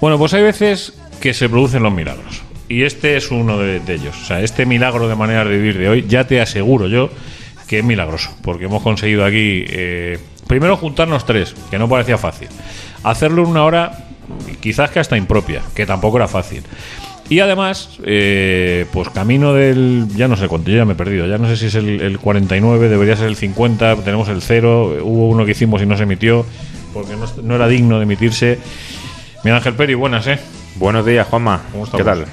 Bueno, pues hay veces que se producen los milagros. Y este es uno de, ellos. O sea, este milagro de manera de vivir de hoy, ya te aseguro yo que es milagroso. Porque hemos conseguido aquí, eh, primero juntarnos tres, que no parecía fácil. Hacerlo en una hora, quizás que hasta impropia, que tampoco era fácil. Y además, eh, pues camino del. Ya no sé cuánto, ya me he perdido. Ya no sé si es el, el 49, debería ser el 50. Tenemos el 0. Hubo uno que hicimos y no se emitió porque no era digno de emitirse. Miguel Ángel Peri, buenas, ¿eh? Buenos días, Juanma. ¿Cómo ¿Qué tal?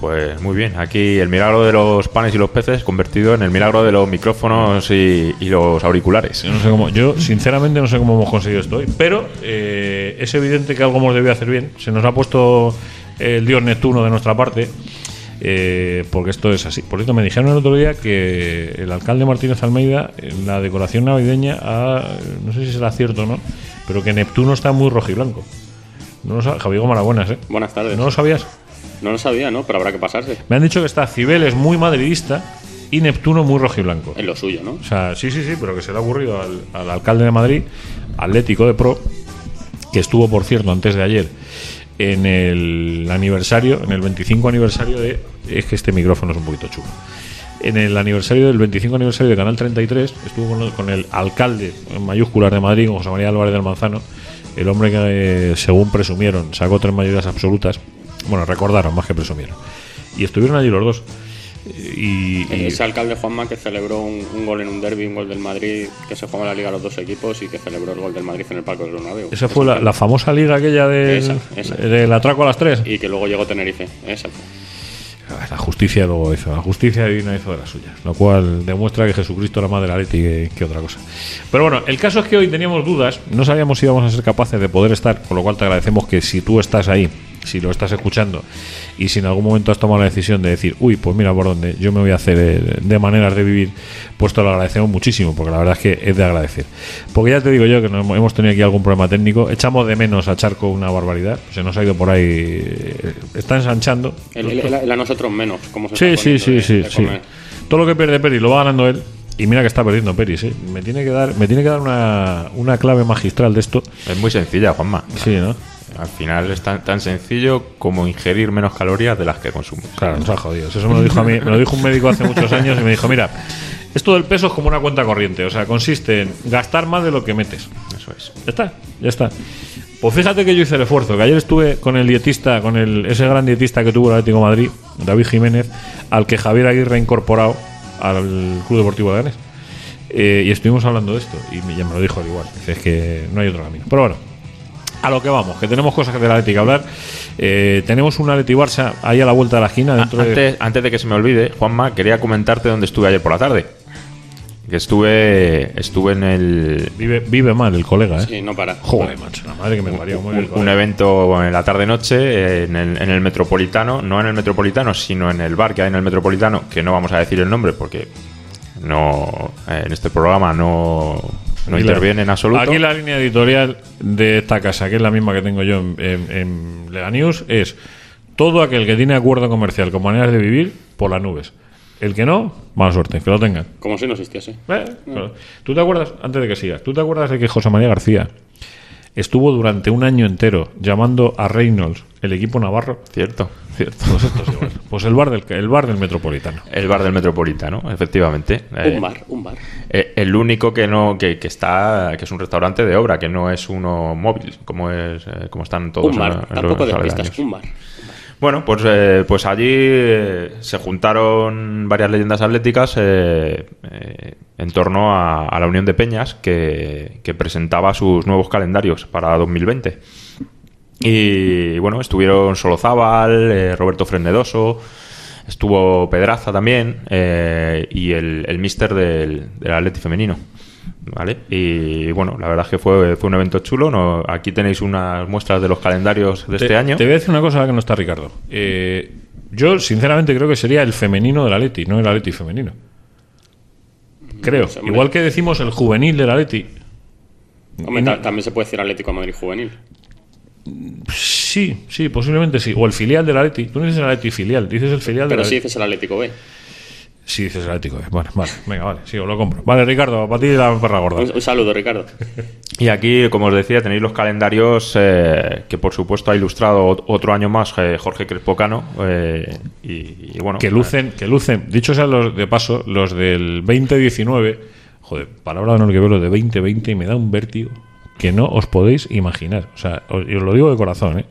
Pues muy bien. Aquí el milagro de los panes y los peces convertido en el milagro de los micrófonos y, y los auriculares. Yo no sé cómo. Yo, sinceramente, no sé cómo hemos conseguido esto hoy. Pero eh, es evidente que algo hemos debido hacer bien. Se nos ha puesto el dios Neptuno de nuestra parte. eh, porque esto es así. Por cierto, me dijeron el otro día que el alcalde Martínez Almeida, en la decoración navideña, ha- no sé si será cierto o no, pero que Neptuno está muy rojiblanco. No lo sab- Javier buenas, ¿eh? Buenas tardes. ¿No lo sabías? No lo sabía, ¿no? Pero habrá que pasarse. Me han dicho que está Cibeles muy madridista y Neptuno muy rojiblanco. Es lo suyo, ¿no? O sea, sí, sí, sí, pero que se le ha ocurrido al, al alcalde de Madrid, Atlético de Pro, que estuvo, por cierto, antes de ayer en el aniversario, en el 25 aniversario de. Es que este micrófono es un poquito chulo. En el aniversario del 25 aniversario de Canal 33, estuvo con, con el alcalde en mayúsculas de Madrid, con José María Álvarez del Manzano, el hombre que, eh, según presumieron, sacó tres mayorías absolutas. Bueno, recordaron más que presumieron. Y estuvieron allí los dos. Y, y- Ese alcalde Juanma que celebró un, un gol en un derby, un gol del Madrid, que se jugaba la liga a los dos equipos y que celebró el gol del Madrid en el Parque del Bernabéu. Esa fue la, la famosa liga aquella del, Esa, esa. del atraco a las tres. Y que luego llegó Tenerife. Exacto. La justicia luego hizo, la justicia divina hizo de las suyas, lo cual demuestra que Jesucristo era más de la Leti que, que otra cosa. Pero bueno, el caso es que hoy teníamos dudas, no sabíamos si íbamos a ser capaces de poder estar, con lo cual te agradecemos que si tú estás ahí, si lo estás escuchando y si en algún momento has tomado la decisión de decir, uy, pues mira por dónde yo me voy a hacer eh, de maneras de vivir, pues te lo agradecemos muchísimo, porque la verdad es que es de agradecer. Porque ya te digo yo que no hemos tenido aquí algún problema técnico, echamos de menos a Charco una barbaridad, se nos ha ido por ahí, eh, está ensanchando. Él a nosotros menos. ¿cómo se Sí, está sí, sí, de- sí, de sí. comer? Todo lo que pierde Peri lo va ganando él. Y mira que está perdiendo Peri, sí. Me tiene que dar, me tiene que dar una, una clave magistral de esto. Es muy sencilla, Juanma. Sí, ¿no? Al final es tan, tan sencillo como ingerir menos calorías de las que consumes. Claro, nos ha jodido. Eso me lo dijo a mí, me lo dijo un médico hace muchos años y me dijo, mira, esto del peso es como una cuenta corriente. O sea, consiste en gastar más de lo que metes. Eso es. Ya está, ya está. Pues fíjate que yo hice el esfuerzo, que ayer estuve con el dietista, con el, ese gran dietista que tuvo el Atlético de Madrid, David Jiménez, al que Javier Aguirre ha incorporado al Club Deportivo de Ganes. Eh, y estuvimos hablando de esto, y ya me lo dijo al igual. Dice, es que no hay otro camino. Pero bueno, a lo que vamos, que tenemos cosas que del Atlético que hablar. Eh, tenemos un Atleti Barça ahí a la vuelta de la esquina, dentro de. Antes, antes de que se me olvide, Juanma, quería comentarte dónde estuve ayer por la tarde. Que estuve, estuve en el, Vive, vive mal el colega, ¿eh? Sí, no para. Joder, macho, la madre que me parió. muy bien, un, un evento en la tarde-noche en el, en el Metropolitano, no en el Metropolitano, sino en el bar que hay en el Metropolitano, que no vamos a decir el nombre porque no eh, en este programa no, no Aquí la- interviene en absoluto. Aquí la línea editorial de esta casa, que es la misma que tengo yo en, en, en Lega News, es todo aquel que tiene acuerdo comercial con maneras de vivir por las nubes. El que no, mala suerte, que lo tengan. Como si no existiese. Eh. ¿Tú te acuerdas, antes de que sigas, tú te acuerdas de que José María García estuvo durante un año entero llamando a Reynolds el equipo navarro? Cierto, cierto. Pues esto es igual. Pues el bar del, el bar del Metropolitano. El bar del Metropolitano, efectivamente. Eh, Un bar, un bar. eh, el único que no que, que está que es un restaurante de obra que no es uno móvil como es eh, como están todos Un bar. en Tampoco los de pistas, un bar. Bueno, pues, eh, pues allí eh, se juntaron varias leyendas atléticas eh, eh, en torno a, a la Unión de Peñas que, que presentaba sus nuevos calendarios para 2020. Y bueno, estuvieron Solozábal, eh, Roberto Frenedoso, estuvo Pedraza también eh, y el, el mister del, del Atleti femenino. ¿Vale? Y bueno, la verdad es que fue, fue un evento chulo. ¿no? Aquí tenéis unas muestras de los calendarios de este te, año. Te voy a decir una cosa que no está Ricardo. Eh, yo, sinceramente, creo que sería el femenino del Atleti, no el Atleti femenino. Creo. No sé, hombre. Igual que decimos el juvenil del Atleti. Hombre, no- también se puede decir Atlético de Madrid juvenil. Sí, sí, posiblemente sí. O el filial del Atleti. Tú no dices el Atleti filial, dices el filial del Pero sí Atleti. dices el Atlético B. Si dices el Atlético. B. Bueno, vale, venga, vale, sí, os lo compro. Vale, Ricardo, para ti la perra gorda. Un, un saludo, Ricardo. Y aquí, como os decía, tenéis los calendarios eh, que, por supuesto, ha ilustrado ot- otro año más eh, Jorge Crespocano. eh, y, y bueno, que lucen, que lucen, dicho sea los de paso, los del 2019, joder, palabra de honor que veo los de 2020 y me da un vértigo que no os podéis imaginar. O sea, os, os lo digo de corazón, ¿eh?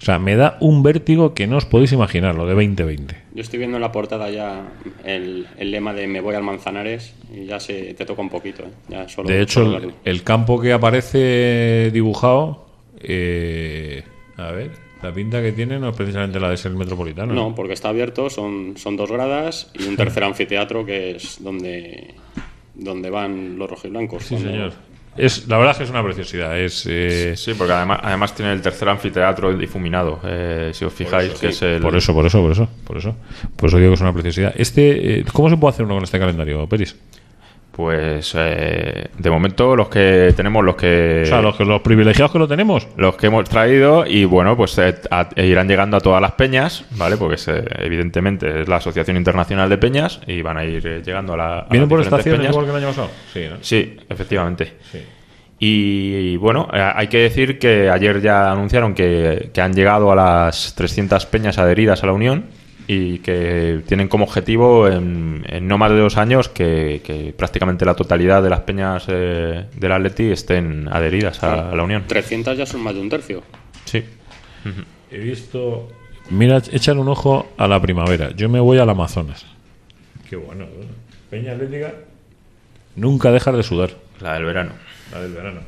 O sea, me da un vértigo que no os podéis imaginar, lo de 2020. Yo estoy viendo en la portada ya el, el lema de me voy al Manzanares y ya se te toca un poquito. ¿eh? Ya solo, De hecho, solo el, verlo. el campo que aparece dibujado, eh, a ver, la pinta que tiene no es precisamente la de ser metropolitano. No, porque está abierto, son, son dos gradas y un tercer anfiteatro que es donde, donde van los rojiblancos. Sí, cuando- señor. Es, la verdad es que es una preciosidad. Es, eh, Sí, porque además, además tiene el tercer anfiteatro difuminado. eh, si os fijáis, que es el. Por eso, por eso, por eso, por eso. Por eso digo que es una preciosidad. Este, eh, ¿Cómo se puede hacer uno con este calendario, Peris? Pues eh, de momento los que tenemos, los que. O sea, los, que- los privilegiados que lo tenemos. los que hemos traído y bueno, pues eh, a- e irán llegando a todas las peñas, ¿vale? Porque es, eh, evidentemente es la Asociación Internacional de Peñas y van a ir eh, llegando a la. a ¿Vienen por estaciones peñas. igual que el año pasado? Sí, ¿no? Sí, efectivamente. Sí. Y, bueno, eh, hay que decir que ayer ya anunciaron que, que han llegado a las 300 peñas adheridas a la Unión y que tienen como objetivo en, en no más de dos años que, que prácticamente la totalidad de las peñas eh, del Atleti estén adheridas a, a la Unión. 300 ya son más de un tercio. Sí. He visto. Mira, echan un ojo a la primavera. Yo me voy al Amazonas. Qué bueno. ¿no? Peña Atlética. Nunca dejar de sudar. La del verano. La del verano.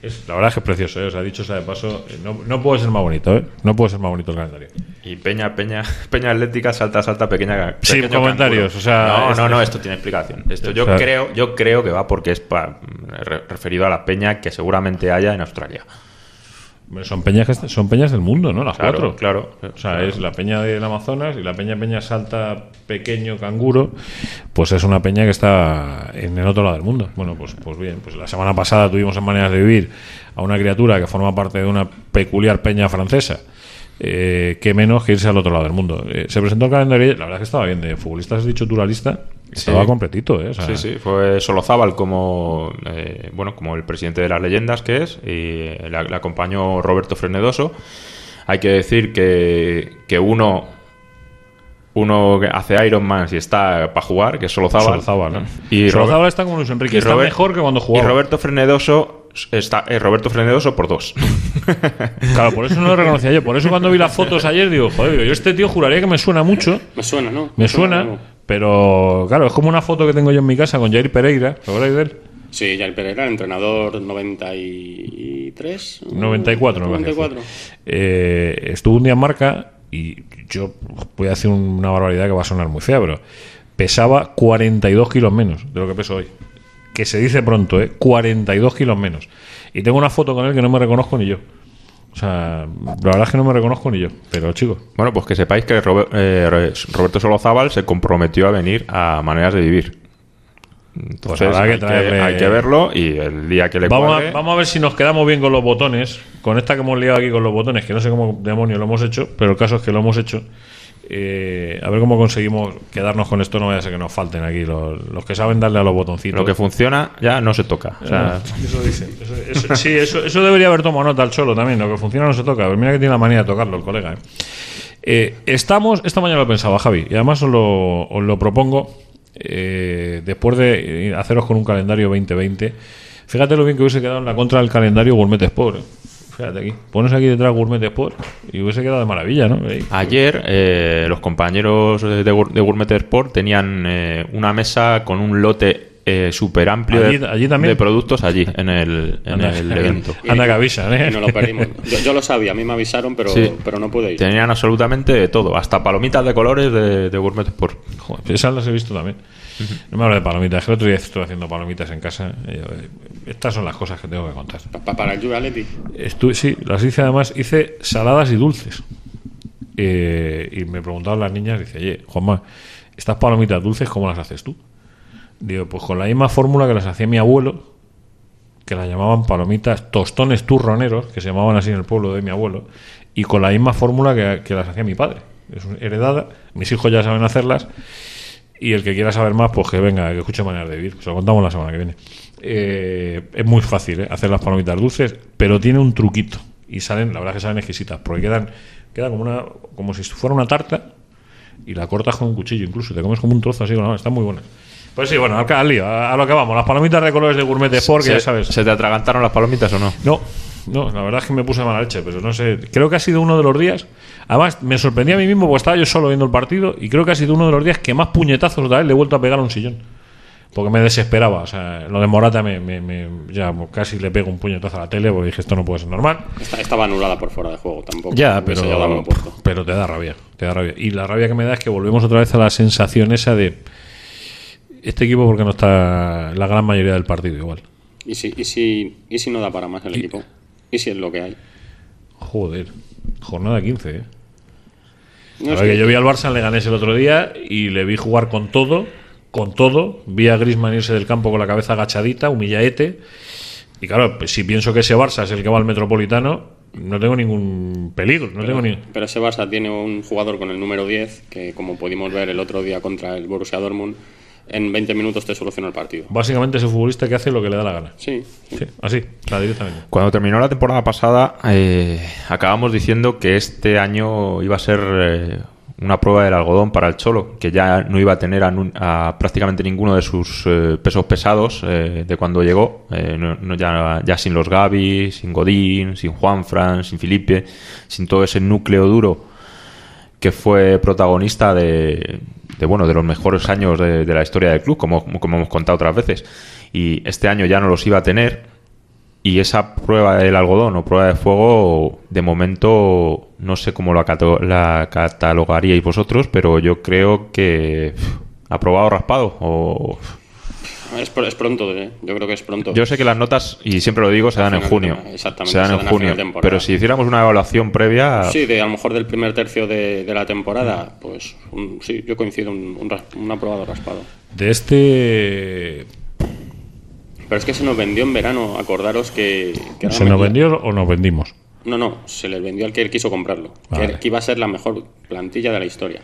Es, la verdad es que es precioso, ¿eh? O sea, dicho sea de paso, eh, no, no puede ser más bonito, ¿eh? No puede ser más bonito el calendario. Y Peña, Peña, Peña Atlética, salta, salta, pequeña. Pequeño comentarios, o sea, No, no, no, esto tiene explicación. Esto yo O sea- creo, yo creo que va porque es pa- re- referido a la peña que seguramente haya en Australia. Son peñas, son peñas del mundo, ¿no? Las Claro, cuatro. claro. O sea, es la peña del Amazonas y la peña Peña Salta Pequeño Canguro, pues es una peña que está en el otro lado del mundo. Bueno, pues, pues bien, pues la semana pasada tuvimos en Maneras de Vivir a una criatura que forma parte de una peculiar peña francesa. Eh, que menos que irse al otro lado del mundo. Eh, se presentó el calendario, la verdad es que estaba bien. De futbolistas has dicho tú la lista, estaba Sí. completito, ¿eh? O sea, Sí, sí, fue Solozábal como, eh, bueno, como el presidente de las leyendas que es, y le, le acompañó Roberto Frenedoso. Hay que decir que, que uno, uno que hace Iron Man y está para jugar, que es Solozábal. Solozábal, ¿no? Y Solozábal Robert- está como Luis Enrique, y está Robert- mejor que cuando jugaba. Y Roberto Frenedoso está eh, Roberto Frenedoso por dos. Claro, por eso no lo reconocía yo. Por eso cuando vi las fotos ayer digo, joder, digo, yo este tío juraría que me suena mucho. Me suena, ¿no? Me suena, pero claro, es como una foto que tengo yo en mi casa con Jair Pereira. ¿Te acordáis de él? Sí, Jair Pereira, entrenador 93. 94, me parece. 94. Eh, estuvo un día en marca y yo voy a hacer una barbaridad que va a sonar muy fea, pero pesaba 42 kilos menos de lo que peso hoy. Que se dice pronto, ¿eh? 42 kilos menos. Y tengo una foto con él que no me reconozco ni yo. O sea, la verdad es que no me reconozco ni yo. Pero chicos, Bueno, pues que sepáis que Robe- eh, Roberto Solozábal se comprometió a venir a Maneras de Vivir. Entonces habrá que hay, que, traerle- hay que verlo y el día que le Vamos cuadre- a, vamos a ver si nos quedamos bien con los botones. Con esta que hemos liado aquí con los botones, que no sé cómo demonios lo hemos hecho, pero el caso es que lo hemos hecho. Eh, a ver cómo conseguimos quedarnos con esto. No vaya a ser que nos falten aquí los, los que saben darle a los botoncitos. lo que funciona ya no se toca. O sea, Eso dicen. Eso, eso- sí, eso, eso debería haber tomado nota al cholo también. Lo que funciona no se toca. Pues mira que tiene la manía de tocarlo el colega. ¿eh? Eh, estamos, esta mañana lo pensaba, Javi, y además os lo, os lo propongo eh, después de eh, haceros con un calendario 2020. Fíjate lo bien que hubiese quedado en la contra del calendario Gourmet Sport. ¿eh? Fíjate aquí. Pones aquí detrás Gourmet Sport y hubiese quedado de maravilla, ¿no? Ayer eh, los compañeros de, de Gourmet Sport tenían una mesa con un lote eh, súper amplio Allí- de, allí también. de productos allí en el, en Anda, el evento. Anda que avisan, ¿eh? Y nos lo perdimos. Yo, yo lo sabía, a mí me avisaron, pero, Sí. pero no pude ir. Tenían absolutamente de todo, hasta palomitas de colores de, de Gourmet Sport. Joder, esas las he visto también. No me hablo de palomitas, es que el otro día estuve haciendo palomitas en casa. estas son las cosas que tengo que contar. Pa- pa- para el Juve. Estuve, sí, las hice además, hice saladas y dulces. Eh, y me preguntaban las niñas, dice, oye, Juanma, estas palomitas dulces, ¿cómo las haces tú? Digo, pues con la misma fórmula que las hacía mi abuelo, que las llamaban palomitas tostones turroneros, que se llamaban así en el pueblo de mi abuelo, y con la misma fórmula que, que las hacía mi padre. Es heredada, mis hijos ya saben hacerlas, Y el que quiera saber más, pues que venga, que escuche Maneras de Vivir. Se lo contamos la semana que viene. Eh, es muy fácil ¿eh? hacer las palomitas dulces, pero tiene un truquito. Y salen, la verdad es que salen exquisitas, porque quedan, queda como, una, como si fuera una tarta y la cortas con un cuchillo incluso. Te comes como un trozo así con la mano. Están muy buenas. Pues sí, bueno, al, al lío, a, a lo que vamos. Las palomitas de colores de gourmet de Sport, que ¿Se, ya sabes. ¿Se te atragantaron las palomitas o no? No, no, la verdad es que me puse mala leche, pero no sé. Creo que ha sido uno de los días. Además, me sorprendí a mí mismo porque estaba yo solo viendo el partido y creo que ha sido uno de los días que más puñetazos otra vez le he vuelto a pegar a un sillón. Porque me desesperaba. O sea, lo de Morata me, me- me- ya casi le pego un puñetazo a la tele porque dije esto no puede ser normal. Esta- estaba anulada por fuera de juego tampoco. Ya, pero, pero te da rabia, te da rabia. Y la rabia que me da es que volvemos otra vez a la sensación esa de este equipo porque no está la gran mayoría del partido igual. ¿Y si, y, si, ¿Y si no da para más el equipo? ¿Y si es lo que hay? Joder, jornada 15, ¿eh? No, es que yo vi al Barça en Leganés el otro día y le vi jugar con todo, con todo. Vi a Griezmann irse del campo con la cabeza agachadita, humillaete. Y claro, pues si pienso que ese Barça es el que va al Metropolitano, no tengo ningún peligro, no tengo ni... Pero ese Barça tiene un jugador con el número 10 que, como pudimos ver el otro día contra el Borussia Dortmund, en 20 minutos te soluciona el partido. Básicamente ese futbolista que hace lo que le da la gana. Sí, Sí, así, directamente. Cuando terminó la temporada pasada, eh, acabamos diciendo que este año iba a ser eh, una prueba del algodón para el Cholo, que ya no iba a tener a, a prácticamente ninguno de sus eh, pesos pesados eh, de cuando llegó, eh, no- no ya, ya sin los Gavi, sin Godín, sin Juanfran, sin Felipe, sin todo ese núcleo duro que fue protagonista de, de, bueno de los mejores años de, la historia del club, como, como hemos contado otras veces. Y este año ya no los iba a tener. Y esa prueba del algodón o prueba de fuego, de momento, no sé cómo la, la catalogaríais vosotros, pero yo creo que aprobado raspado. O... es, pr- es pronto, ¿eh? yo creo que es pronto. Yo sé que las notas, y siempre lo digo, se dan en junio. exactamente, se dan se en dan junio. temporada. Pero si hiciéramos una evaluación previa, Sí, de a lo mejor del primer tercio de, de la temporada, pues un- sí, yo coincido, un, un, ras- un aprobado raspado. De este... Pero es que se nos vendió en verano, acordaros que... que ¿Se nos vendió o nos vendimos? No, no, se les vendió al que él quiso comprarlo, Vale. que, iba a ser la mejor plantilla de la historia.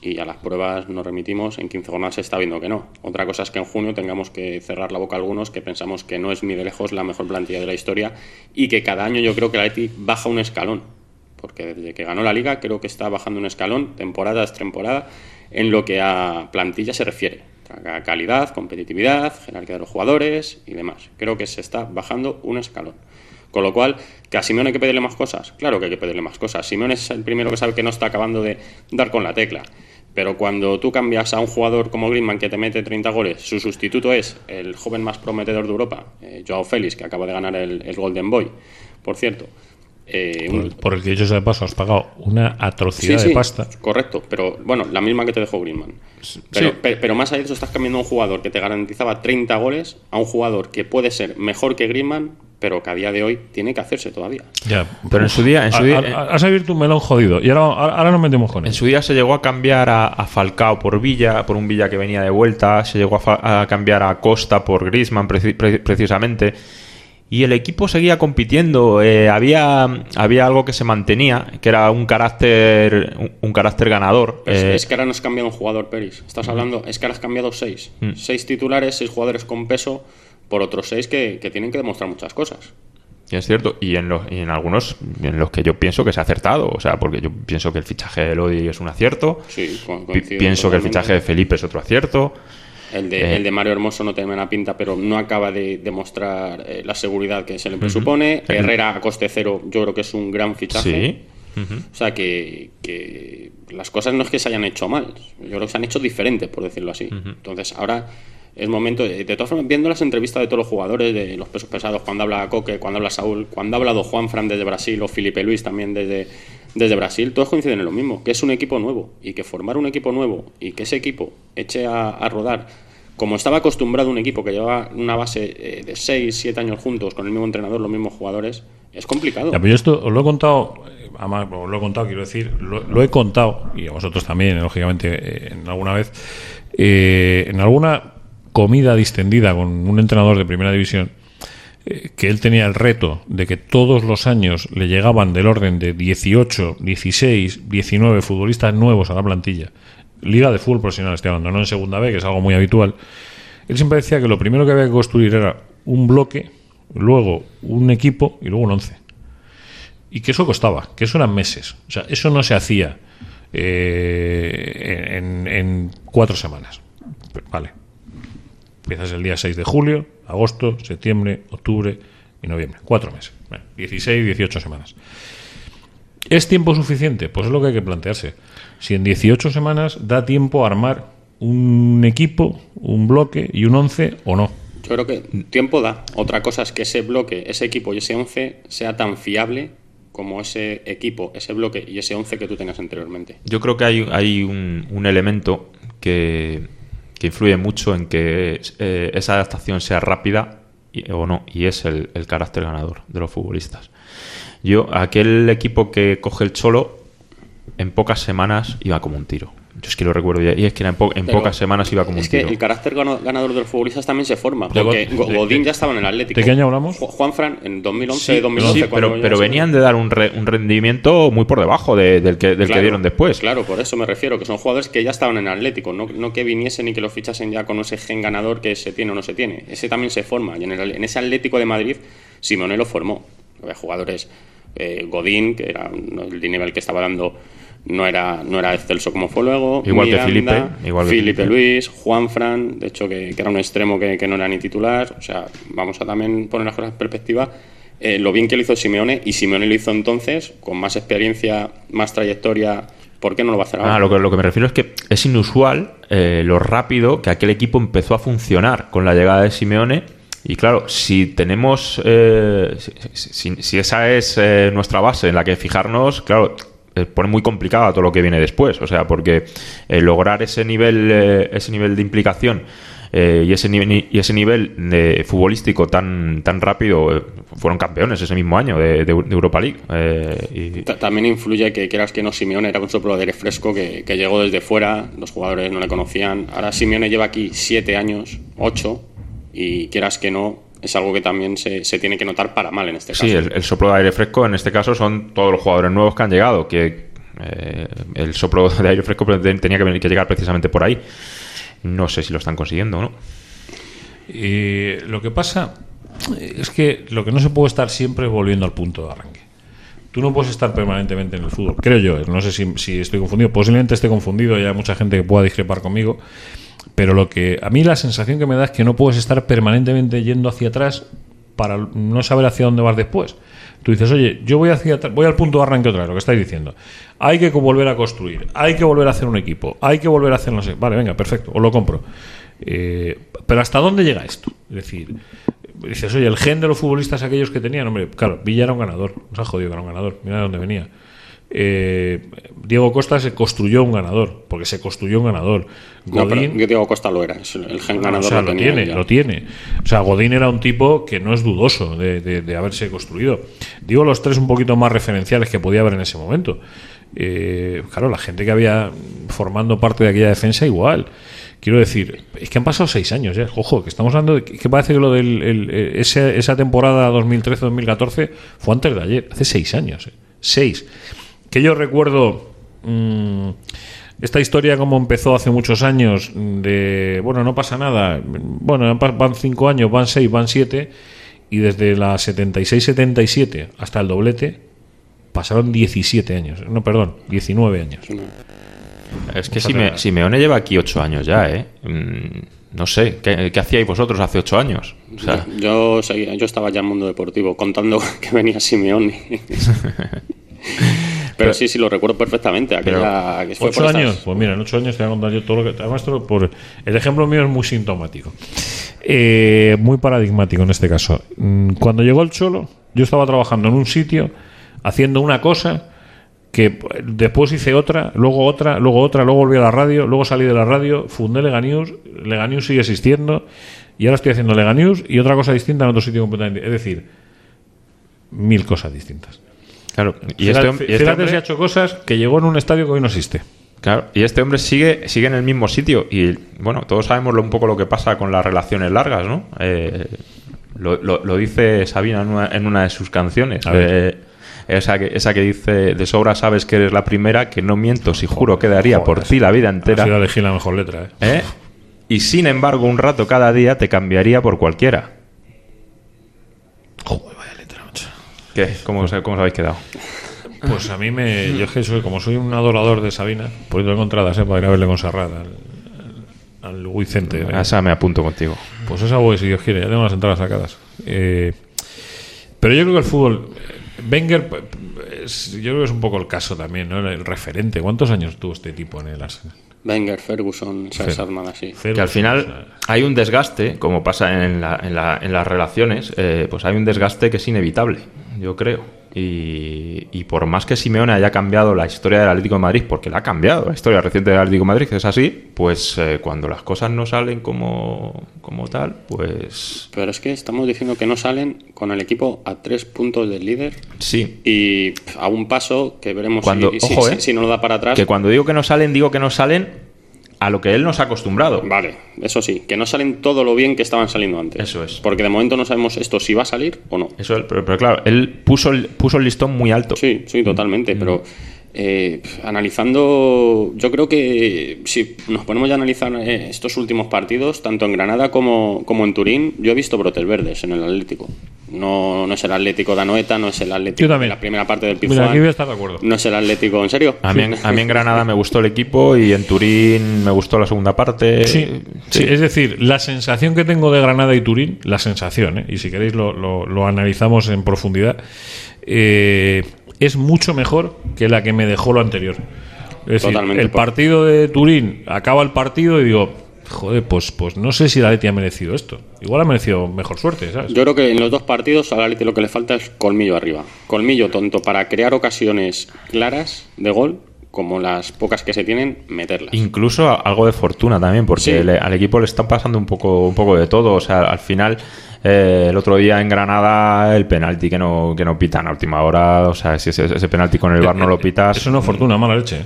Y a las pruebas nos remitimos, en 15 jornadas se está viendo que no. Otra cosa es que en junio tengamos que cerrar la boca a algunos que pensamos que no es ni de lejos la mejor plantilla de la historia y que cada año yo creo que la Leti baja un escalón. Porque desde que ganó la liga creo que está bajando un escalón, temporada tras temporada, en lo que a plantilla se refiere. A calidad, competitividad, jerarquía de los jugadores y demás. Creo que se está bajando un escalón. Con lo cual, ¿que a Simeone hay que pedirle más cosas? Claro que hay que pedirle más cosas. Simeone es el primero que sabe que no está acabando de dar con la tecla. Pero cuando tú cambias a un jugador como Griezmann que te mete 30 goles, su sustituto es el joven más prometedor de Europa, eh, Joao Félix, que acaba de ganar el Golden Boy, por cierto. Eh, un- Por, por el que yo de paso has pagado una atrocidad de pasta. Correcto, pero bueno, la misma que te dejó Griezmann. Pero, Sí. pe- pero más allá de eso, estás cambiando a un jugador que te garantizaba 30 goles a un jugador que puede ser mejor que Griezmann, pero que a día de hoy tiene que hacerse todavía. Ya. Pero en su día- en su día- ha- Has abierto un melón jodido. Y ahora, ahora, nos metemos con En él. su día se llegó a cambiar a, a Falcao por Villa, por un Villa que venía de vuelta, se llegó a, fa- a cambiar a Costa por Griezmann preci- pre- precisamente. Y el equipo seguía compitiendo, eh, había, había algo que se mantenía, que era un carácter, un, un carácter ganador. Es- eh, es que ahora no has cambiado un jugador, Peris. Estás hablando, es que ahora has cambiado seis. Mm. Seis titulares, seis jugadores con peso, por otros seis que, que tienen que demostrar muchas cosas. y es cierto, y en, los, y en algunos en los que yo pienso que se ha acertado, o sea, porque yo pienso que el fichaje de Lodi es un acierto, Sí, pienso que el fichaje de Felipe es otro acierto. El de, Eh. el de Mario Hermoso no tiene buena pinta, pero no acaba de demostrar eh, la seguridad que se le presupone. Herrera a coste cero, yo creo que es un gran fichaje. Sí. O sea que, que las cosas no es que se hayan hecho mal, yo creo que se han hecho diferente, por decirlo así. Entonces ahora es momento, de, de todas formas, viendo las entrevistas de todos los jugadores, de los pesos pesados, cuando habla Coque, cuando habla Saúl, cuando ha hablado Juan Fran desde Brasil o Felipe Luis también desde, desde Brasil, todos coinciden en lo mismo, que es un equipo nuevo y que formar un equipo nuevo y que ese equipo eche a, rodar como estaba acostumbrado un equipo que llevaba una base eh, de 6, 7 años juntos con el mismo entrenador, los mismos jugadores, es complicado. Ya, pero yo esto os lo he contado, eh, además, lo he contado, quiero decir, lo, he contado, y a vosotros también, lógicamente, eh, en alguna vez, eh, en alguna comida distendida con un entrenador de primera división, que él tenía el reto de que todos los años le llegaban del orden de 18, 16, 19 futbolistas nuevos a la plantilla. Liga de fútbol profesional, estoy hablando, no en segunda B, que es algo muy habitual. Él siempre decía que lo primero que había que construir era un bloque, luego un equipo y luego un once. Y que eso costaba, que eso eran meses. O sea, eso no se hacía eh, en, en cuatro semanas. Vale. Empiezas el día 6 de julio, agosto, septiembre, octubre y noviembre. Cuatro meses. Bueno, 16, 18 semanas. ¿Es tiempo suficiente? Pues es lo que hay que plantearse. Si en 18 semanas da tiempo a armar un equipo, un bloque y un 11 o no. Yo creo que tiempo da. Otra cosa es que ese bloque, ese equipo y ese 11 sea tan fiable como ese equipo, ese bloque y ese 11 que tú tenías anteriormente. Yo creo que hay, hay un, un elemento que, que influye mucho en que eh, esa adaptación sea rápida o no, y es el, el carácter ganador de los futbolistas. Yo, aquel equipo que coge el cholo, en pocas semanas iba como un tiro. Yo es que lo recuerdo ya, y es que en, po- en Pero pocas semanas iba como es un que tiro. el carácter ganador de los futbolistas también se forma. Porque de- Godín de- ya estaba en el Atlético. ¿de qué año hablamos? Ju- Juanfran en 2011, Sí, 2012. sí, pero, pero venían de dar un, re- un rendimiento muy por debajo de- del, que, del que Claro, dieron después. Claro, por eso me refiero, que son jugadores que ya estaban en el Atlético, no, no que viniesen y que lo fichasen ya con ese gen ganador que se tiene o no se tiene. Ese también se forma. Y en, el- en ese Atlético de Madrid, Simeone lo formó. Había jugadores, eh, Godín, que era el nivel que estaba dando, no era, no era excelso como fue luego. Igual que Felipe, igual Felipe. Luis, Juanfran, de hecho, que, que era un extremo que, que no era ni titular. O sea, vamos a también poner las cosas en perspectiva. Eh, lo bien que lo hizo Simeone, y Simeone lo hizo entonces, con más experiencia, más trayectoria. ¿Por qué no lo va a hacer ahora? Ah, lo que, lo que me refiero es que es inusual eh, lo rápido que aquel equipo empezó a funcionar con la llegada de Simeone. Y claro, si tenemos. eh, si, si- si esa es eh, nuestra base en la que fijarnos, claro, pone muy complicado todo lo que viene después. O sea, porque eh, lograr ese nivel, eh, ese nivel de implicación. eh, y, ese nivel, y ese nivel de futbolístico tan, tan rápido eh, fueron campeones ese mismo año de, Europa League. eh, También influye que quieras que no, Simeone era un soplo fresco que llegó desde fuera, los jugadores no le conocían. Ahora Simeone lleva aquí siete años, ocho, y quieras que no, es algo que también se, se tiene que notar para mal en este caso. Sí, el, el soplo de aire fresco en este caso son todos los jugadores nuevos que han llegado, que eh, el soplo de aire fresco tenía que, venir- que llegar precisamente por ahí. No sé si lo están consiguiendo o no. Y lo que pasa es que lo que no se puede estar siempre es volviendo al punto de arranque. Tú no puedes estar permanentemente en el fútbol, creo yo. ¿eh? No sé si, si estoy confundido. Posiblemente esté confundido y hay mucha gente que pueda discrepar conmigo. Pero lo que a mí la sensación que me da es que no puedes estar permanentemente yendo hacia atrás para no saber hacia dónde vas después. Tú dices, oye, yo voy hacia voy al punto de arranque otra vez, lo que estáis diciendo. Hay que volver a construir, hay que volver a hacer un equipo, hay que volver a hacer no sé. Vale, venga, perfecto, os lo compro. Eh, pero ¿hasta dónde llega esto? Es decir, dices, oye, el gen de los futbolistas aquellos que tenían, hombre, claro, Villa era un ganador, nos ha jodido que era un ganador, mira de dónde venía. Eh, Diego Costa se construyó un ganador, porque se construyó un ganador. No, Godín, Diego Costa lo era, es el gen ganador o sea, lo tiene, ya. lo tiene. O sea, Godín era un tipo que no es dudoso de, de- de haberse construido. Digo los tres un poquito más referenciales que podía haber en ese momento. Eh, claro, la gente que había formando parte de aquella defensa igual. Quiero decir, es que han pasado seis años ya. Ojo, que estamos hablando de que que parece que lo del el- ese- esa temporada 2013-2014 fue antes de ayer, hace seis años. eh. Seis. Que yo recuerdo mm, esta historia como empezó hace muchos años de, bueno, no pasa nada, bueno, van cinco años, van seis, van siete, y desde la 76-77 hasta el doblete pasaron 17 años, no, perdón, 19 años. Es que Sime- Simeone lleva aquí ocho años ya, ¿eh? Mm, no sé, ¿qué, qué hacíais vosotros hace ocho años? O sea, Yo, seguía- yo estaba ya en mundo deportivo contando que venía Simeone. Pero sí, sí, lo recuerdo perfectamente. Aquella, que fue ¿Ocho por estas- años? Pues mira, en ocho años te voy a contar yo todo lo que... Además, por, el ejemplo mío es muy sintomático. Eh, muy paradigmático en este caso. Mm, Cuando llegó el Cholo, yo estaba trabajando en un sitio, haciendo una cosa que después hice otra, luego otra, luego otra, luego volví a la radio, luego salí de la radio, fundé Lega News, Lega News sigue existiendo, y ahora estoy haciendo Lega News y otra cosa distinta en otro sitio completamente. Es decir, mil cosas distintas. Claro, y Fíjate, este, y este hombre- si ha hecho cosas que llegó en un estadio que hoy no existe. Claro, y este hombre sigue, sigue en el mismo sitio. Y bueno, todos sabemos lo- un poco lo que pasa con las relaciones largas, ¿no? Eh, lo, lo- lo dice Sabina en una, en una de sus canciones. Eh, esa que, esa que dice de sobra sabes que eres la primera, que no miento si juro que daría por ti la vida Ha entera. elegir la mejor letra, ¿eh? ¿eh? Y sin embargo, un rato cada día te cambiaría por cualquiera. Joder. ¿Qué? ¿Cómo, os- cómo os habéis quedado? Pues a mí me. Yo es que soy, como soy un adorador de Sabina, por eso he encontrado ¿eh? para ir a verle con Serrat al, al Vicente. A esa me apunto contigo. Pues esa voy, si Dios quiere, ya tengo las entradas sacadas. Eh, pero yo creo que el fútbol. Wenger, es- yo creo que es un poco el caso también, ¿no? El referente. ¿Cuántos años tuvo este tipo en el Arsenal? Wenger, Ferguson, Fer- armadas así. Que al final hay un desgaste, como pasa en, la- en la- en las relaciones, eh, pues hay un desgaste que es inevitable, yo creo. Y, y por más que Simeone haya cambiado la historia del Atlético de Madrid, porque la ha cambiado la historia reciente del Atlético de Madrid, que es así, pues eh, cuando las cosas no salen como, como tal, pues Pero es que estamos diciendo que no salen con el equipo a tres puntos del líder sí. y a un paso que veremos Cuando- si, si- ojo, si- eh, si no lo da para atrás. Que cuando digo que no salen, digo que no salen a lo que él nos ha acostumbrado. Vale, eso sí, que no salen todo lo bien que estaban saliendo antes. Eso es. Porque de momento no sabemos esto si va a salir o no. Eso, pero, pero claro, él puso el, puso el listón muy alto. Sí, sí, totalmente. Pero eh, analizando, yo creo que si nos ponemos ya a analizar eh, estos últimos partidos, tanto en Granada como, como en Turín, yo he visto brotes verdes en el Atlético. No, no es el Atlético de Anoeta, no es el Atlético Yo también. de la primera parte del Mira, aquí voy a Pizjuán, estar de acuerdo. no es el Atlético, ¿en serio? A mí, en- a mí en Granada me gustó el equipo y en Turín me gustó la segunda parte. Sí, sí, es decir, la sensación que tengo de Granada y Turín, la sensación, ¿eh? y si queréis lo, lo- lo analizamos en profundidad, eh, es mucho mejor que la que me dejó lo anterior. Es decir, el por- partido de Turín acaba el partido y digo, joder, pues, pues no sé si la Leti ha merecido esto. Igual ha merecido mejor suerte, ¿sabes? Yo creo que en los dos partidos al Atleti lo que le falta es colmillo arriba. Colmillo tonto para crear ocasiones claras de gol, como las pocas que se tienen, meterlas. Incluso a- algo de fortuna también, porque Sí. le- al equipo le está pasando un poco, un poco de todo. O sea, al final, eh, el otro día en Granada, el penalti que no, que no pitan a última hora. O sea, si ese, ese penalti con el bar no lo pitas. Es una fortuna, mala leche. ¿eh?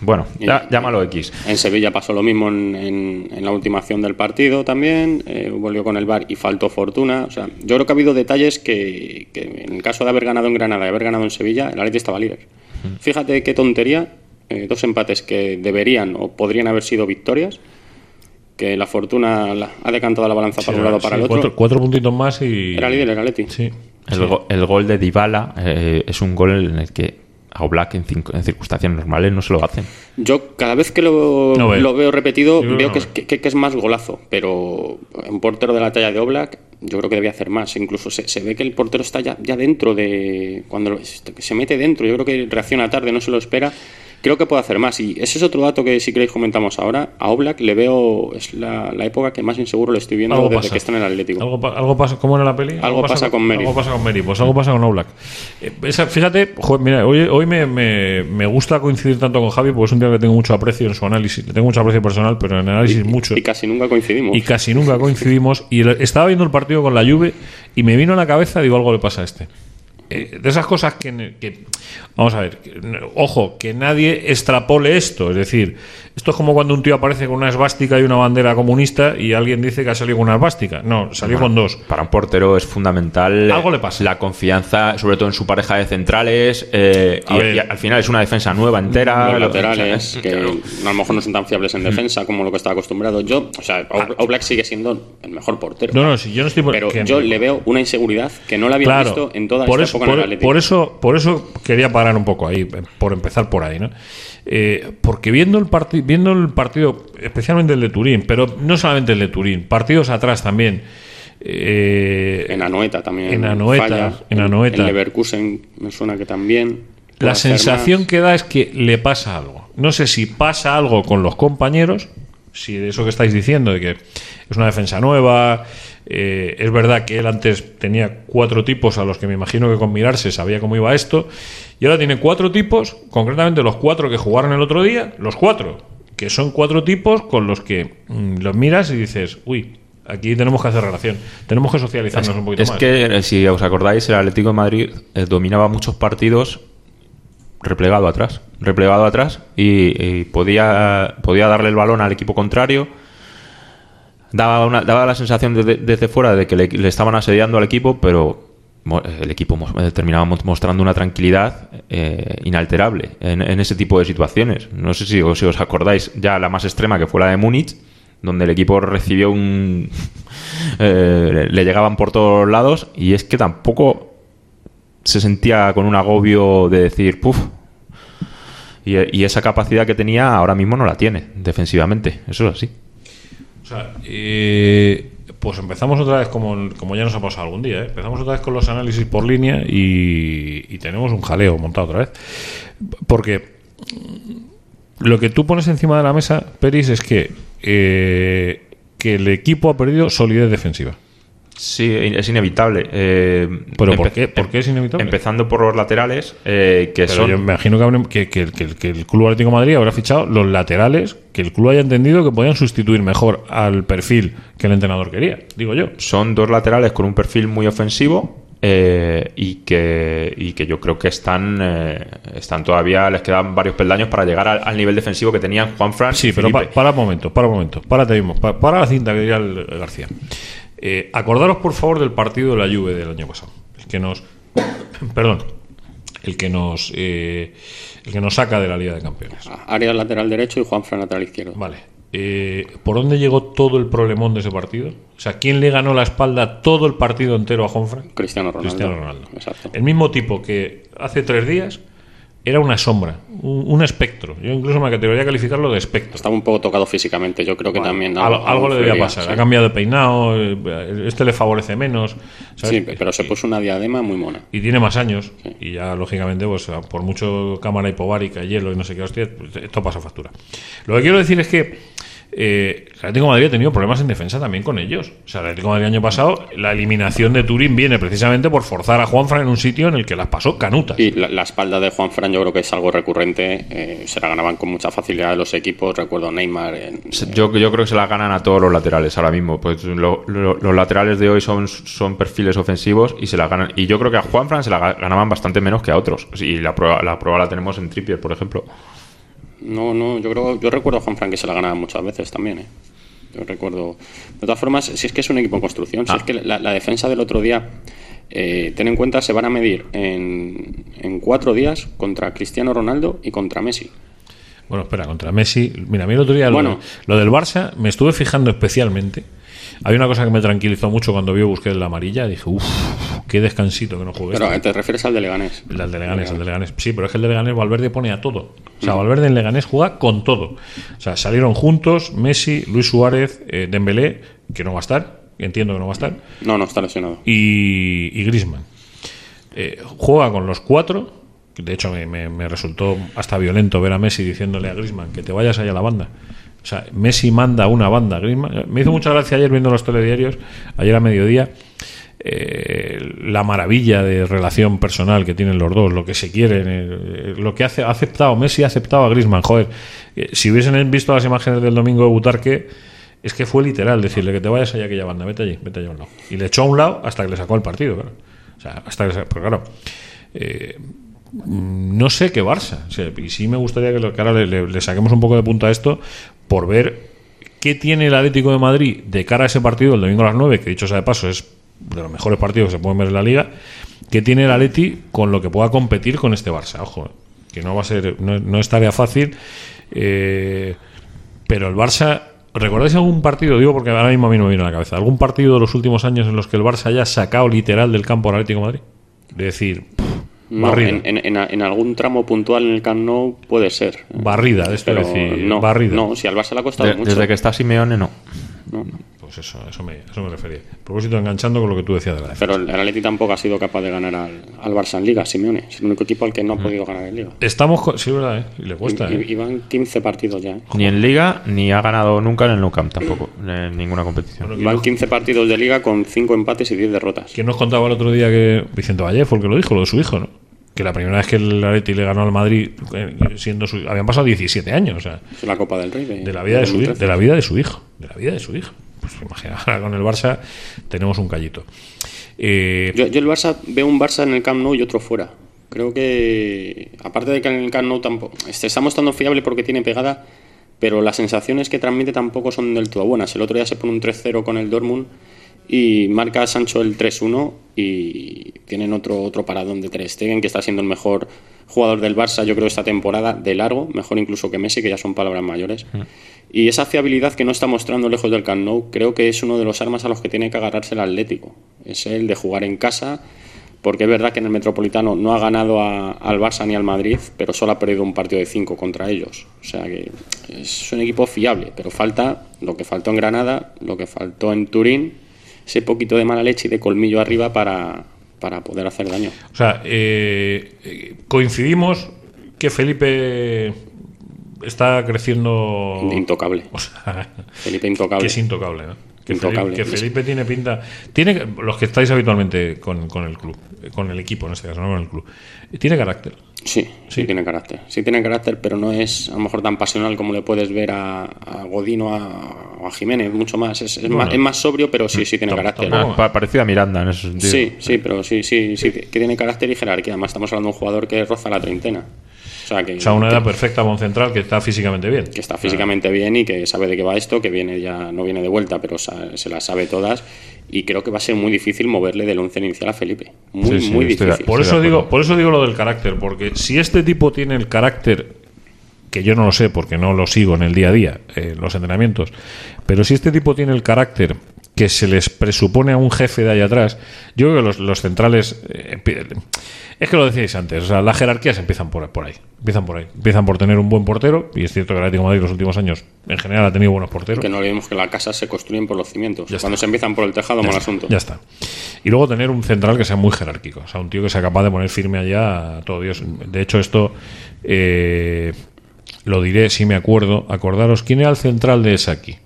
Bueno, ya- llámalo X. En Sevilla pasó lo mismo en, en- en la última acción del partido también, eh, volvió con el VAR y faltó fortuna. O sea, yo creo que ha habido detalles que, que en el caso de haber ganado en Granada y haber ganado en Sevilla, el Atleti estaba líder. Fíjate qué tontería, eh, dos empates que deberían o podrían haber sido victorias, que la fortuna la- ha decantado la balanza para un lado o para Sí, el otro. Cuatro, cuatro puntitos más y. Era líder el Atleti. Sí. El, go- el gol de Dybala eh, es un gol en el que a Oblak en, cinco- en circunstancias normales no se lo hacen. Yo cada vez que lo, No lo veo repetido, Yo veo que es, ve. que, que es más golazo, pero un portero de la talla de Oblak, yo creo que debía hacer más. Incluso se, se ve que el portero está ya, ya dentro de. Cuando lo- se mete dentro, yo creo que reacciona tarde, no se lo espera. Creo que puede hacer más. Y ese es otro dato que, si queréis, comentamos ahora. A Oblak le veo. Es la, la época que más inseguro le estoy viendo Algo desde pasa. que está en el Atlético. Algo, algo pasa, ¿cómo era la peli? Algo pasa con Meri. Algo pasa con Meri, pues algo pasa con Oblak. Eh, esa- fíjate, joder, mira, hoy, hoy me, me- me gusta coincidir tanto con Javi porque es un tío que tengo mucho aprecio en su análisis. Le tengo mucho aprecio personal, pero en análisis mucho. Y casi nunca coincidimos. Y casi nunca coincidimos. Y el- estaba viendo el partido con la Juve y me vino a la cabeza, digo, algo le pasa a este. Eh, de esas cosas que, que- vamos a ver, que- ojo, que nadie extrapole esto, es decir, esto es como cuando un tío aparece con una esvástica y una bandera comunista y alguien dice que ha salido con una esvástica, no, salió con dos. Para un portero es fundamental Algo le pasa. la confianza, sobre todo en su pareja de centrales. eh, y, ver. y al final es una defensa nueva entera. los laterales, que claro. a lo mejor no son tan fiables en defensa como lo que estaba acostumbrado. Yo, o sea, Oblak sigue siendo el mejor portero. No, no, si yo no estoy por- pero que- yo le veo una inseguridad que no la había Claro, visto en toda por esta eso, época en el por, Atlético. por eso, por eso quería parar un poco ahí, por empezar por ahí, ¿no? Eh, porque viendo el partido, viendo el partido, especialmente el de Turín, pero no solamente el de Turín, partidos atrás también. eh, En Anoeta también. En Anoeta, falla. en Anoeta. En Leverkusen me suena que también. la sensación que da es que le pasa algo. No sé si pasa algo con los compañeros, si de eso que estáis diciendo, de que es una defensa nueva. Eh, es verdad que él antes tenía cuatro tipos a los que me imagino que con mirarse sabía cómo iba esto. Y ahora tiene cuatro tipos, concretamente los cuatro que jugaron el otro día, los cuatro, que son cuatro tipos con los que mm, los miras y dices, uy, aquí tenemos que hacer relación, tenemos que socializarnos un poquito Es más. que, eh, si os acordáis, el Atlético de Madrid eh, dominaba muchos partidos replegado atrás, replegado atrás y, y podía, podía darle el balón al equipo contrario. Daba, una, daba la sensación desde, fuera de que le, estaban asediando al equipo, pero el equipo terminaba mo- mostrando una tranquilidad eh, inalterable en, ese tipo de situaciones. No sé si, os- acordáis ya la más extrema que fue la de Múnich, donde el equipo recibió un... eh, le llegaban por todos lados y es que tampoco se sentía con un agobio de decir, puf. Y, y esa capacidad que tenía ahora mismo no la tiene defensivamente. Eso es así. Sea, eh, pues empezamos otra vez, como, como ya nos ha pasado algún día, ¿eh? empezamos otra vez con los análisis por línea y, tenemos un jaleo montado otra vez. Porque lo que tú pones encima de la mesa, Peris, es que, eh, que el equipo ha perdido solidez defensiva. Sí, es inevitable. Eh, ¿Pero por qué? ¿Por qué es inevitable? Empezando por los laterales, eh, que Pero son... yo me imagino que, habrán- que, que- que- que el Club Atlético de Madrid habrá fichado los laterales que el club haya entendido que podían sustituir mejor al perfil que el entrenador quería, digo yo. Son dos laterales con un perfil muy ofensivo eh, y, que, y que yo creo que están, eh, están todavía, les quedan varios peldaños para llegar al, al nivel defensivo que tenían Juan Fran Sí, pero pa- para un momento, para un momento, párate mismo, pa- para la cinta que diría el García. Eh, acordaros por favor del partido de la Juve del año pasado, el que nos, perdón, el que nos, eh, el que nos saca de la Liga de Campeones. Arias lateral derecho y Juan Fran lateral izquierdo. Vale. Eh, ¿Por dónde llegó todo el problemón de ese partido? O sea, ¿quién le ganó la espalda todo el partido entero a Juanfran? Cristiano Ronaldo. Cristiano Ronaldo. Exacto. El mismo tipo que hace tres días era una sombra, un, un espectro. Yo incluso me atrevería a calificarlo de espectro. Estaba un poco tocado físicamente, yo creo que también. Algo, algo le debía pasar. sí. Ha cambiado de peinado, eh, este le favorece menos. ¿sabes? Sí, pero se puso una diadema muy mona. y tiene más años y ya lógicamente pues por mucho cámara hipobárica hielo y no sé qué hostia pues, esto pasa factura lo que quiero decir es que eh, el Atlético de Madrid ha tenido problemas en defensa también con ellos o sea el Atlético de Madrid el año pasado la eliminación de Turín viene precisamente por forzar a Juanfran en un sitio en el que las pasó canutas Y la, la espalda de Juan Fran yo creo que es algo recurrente. eh, se la ganaban con mucha facilidad los equipos. Recuerdo Neymar. en- Yo, yo creo que se la ganan a todos los laterales ahora mismo. Pues lo- lo- los laterales de hoy son, son perfiles ofensivos y se la ganan. Y yo creo que a Juanfran se la ga- ganaban bastante menos que a otros. Y la prueba la, prueba la tenemos en Trippier, por ejemplo. No, no, yo creo, yo recuerdo a Juan Fran que se la ganaba muchas veces también, ¿eh? Yo recuerdo. De todas formas, si es que es un equipo en construcción, si Ah. es que la, la defensa del otro día, eh, ten en cuenta, se van a medir en, en cuatro días contra Cristiano Ronaldo y contra Messi. bueno espera contra Messi mira a mí el otro día lo- Bueno. lo, del Barça me estuve fijando especialmente hay una cosa que me tranquilizó mucho cuando vi Busquets la amarilla dije uff qué descansito que no juegue Pero este". te refieres al de Leganés. El del Leganés, de Leganés. Sí, pero es que el de Leganés Valverde pone a todo. O sea, Valverde en Leganés juega con todo. O sea, salieron juntos Messi, Luis Suárez, eh, Dembélé, que no va a estar, entiendo que no va a estar, No, no está lesionado. y, y Griezmann. Eh, juega con los cuatro. De hecho, me, me- me resultó hasta violento ver a Messi diciéndole a Griezmann que te vayas allá a la banda. O sea, Messi manda una banda. Me hizo mucha gracia ayer viendo los telediarios, ayer a mediodía, eh, la maravilla de relación personal que tienen los dos, lo que se quieren, eh, lo que hace, ha aceptado, Messi ha aceptado a Griezmann. Joder, eh, si hubiesen visto las imágenes del domingo de Butarque, es que fue literal decirle que te vayas allá a aquella banda, vete allí, vete allá a un lado. Y le echó a un lado hasta que le sacó el partido, claro. O sea, hasta que, pero claro, eh, no sé qué Barça. Y sí me gustaría que, ahora le, le- le saquemos un poco de punta a esto por ver qué tiene el Atlético de Madrid de cara a ese partido el domingo a las 9, que dicho sea de paso es de los mejores partidos que se pueden ver en la liga. ¿Qué tiene el Atleti con lo que pueda competir con este Barça? Ojo, que no va a ser, no, no es tarea fácil. eh, pero el Barça, ¿recordáis algún partido? Digo porque ahora mismo a mí no me viene a la cabeza. ¿Algún partido de los últimos años en los que el Barça haya sacado literal del campo al Atlético de Madrid? De decir, barrida. en, en- en- en algún tramo puntual en el Camp Nou puede ser. Barrida, de esto Pero decir, no, barrida. no, si al Barça le ha costado De- mucho. desde que está Simeone, no. No. Pues eso, eso me, eso me refería. A propósito, enganchando con lo que tú decías de la defensa. Pero el Atleti tampoco ha sido capaz de ganar al, al Barça en Liga, Simeone. Es el único equipo al que no ha podido ganar en Liga. Estamos, con- sí, verdad, ¿eh? y le cuesta. Y, ¿eh? y van 15 partidos ya. ¿eh? Ni en Liga, ni ha ganado nunca en el Nou Camp tampoco. En ninguna competición. Bueno, Van 15 partidos de Liga con 5 empates y 10 derrotas. ¿Quién nos contaba el otro día que Vicente Valle fue el que lo dijo, lo de su hijo, ¿no? Que la primera vez que el Atleti le ganó al Madrid, eh, siendo su, habían pasado 17 años, o sea, Es la Copa del Rey. De, de la vida de su hijo, 2013. de la vida de su hijo, de la vida de su hijo. Pues imagina, ahora con el Barça tenemos un callito. Eh, Yo, yo el Barça veo un Barça en el Camp Nou y otro fuera. Creo que, aparte de que en el Camp Nou tampoco. Este está mostrando fiable porque tiene pegada, pero las sensaciones que transmite tampoco son del todo buenas. El otro día se pone un 3-0 con el Dortmund y marca Sancho el 3-1 y tienen otro, otro paradón de Ter Stegen que está siendo el mejor jugador del Barça yo creo esta temporada de largo, mejor incluso que Messi que ya son palabras mayores. Y esa fiabilidad que no está mostrando lejos del Camp creo que es uno de los armas a los que tiene que agarrarse el Atlético. Es el de jugar en casa porque es verdad que en el Metropolitano no ha ganado a- al Barça ni al Madrid, pero solo ha perdido un partido de cinco contra ellos. O sea que es un equipo fiable, pero falta lo que faltó en Granada, lo que faltó en Turín, ese poquito de mala leche y de colmillo arriba para, para poder hacer daño. O sea, eh, eh, coincidimos que Felipe está creciendo. Intocable. O sea, Felipe intocable. que es intocable, ¿no? Que, Intocable. Felipe, que Felipe tiene pinta. Tiene los que estáis habitualmente con, con el club, eh, con el equipo en este caso, no con el club. Tiene carácter. Sí, sí, Sí. tiene carácter. Sí tiene carácter, pero no es a lo mejor tan pasional como le puedes ver a, a Godino a- o a Jiménez, mucho más. Es, es Bueno. más. es más sobrio, pero sí, sí tiene carácter. Ah, pa- parecido a Miranda en ese sentido. Sí, sí, pero sí, sí, sí, que tiene carácter y jerarquía. Además, estamos hablando de un jugador que roza la treintena. O sea, que, O sea, una que- edad perfecta para un central que está físicamente bien. que está físicamente bien y que sabe de qué va esto, que viene ya no viene de vuelta, pero sa- se las sabe todas. Y creo que va a ser muy difícil moverle del once inicial a Felipe. Muy, Sí, sí, muy estoy difícil. Por Estoy eso digo, por eso digo lo del carácter, porque si este tipo tiene el carácter que yo no lo sé porque no lo sigo en el día a día, eh, en los entrenamientos, pero si este tipo tiene el carácter que se les presupone a un jefe de ahí atrás, yo creo que los, los centrales eh, es que lo decíais antes, o sea, las jerarquías empiezan por, por ahí, empiezan por ahí, empiezan por tener un buen portero y es cierto que el Atlético de Madrid los últimos años en general ha tenido buenos porteros. Que no olvidemos que las casas se construyen por los cimientos. Ya Cuando está. se empiezan por el tejado, mal Ya asunto. está, Ya está. Y luego tener un central que sea muy jerárquico. O sea, un tío que sea capaz de poner firme allá a todo Dios. De hecho, esto eh, lo diré si me acuerdo. Acordaros, ¿quién era el central de aquí?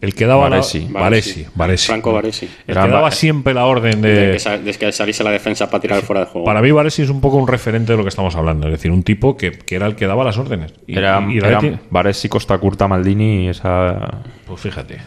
El que daba Varesi. la... Varesi. Varesi. Franco Varesi. El Era que daba siempre la orden De de... que, sa- de que saliese la defensa para tirar fuera de juego. Para mí Varesi es un poco un referente de lo que estamos hablando. Es decir, un tipo que, que era el que daba las órdenes. Y, Era, y- y Baresi, Costa Curta, Maldini esa... Pues fíjate.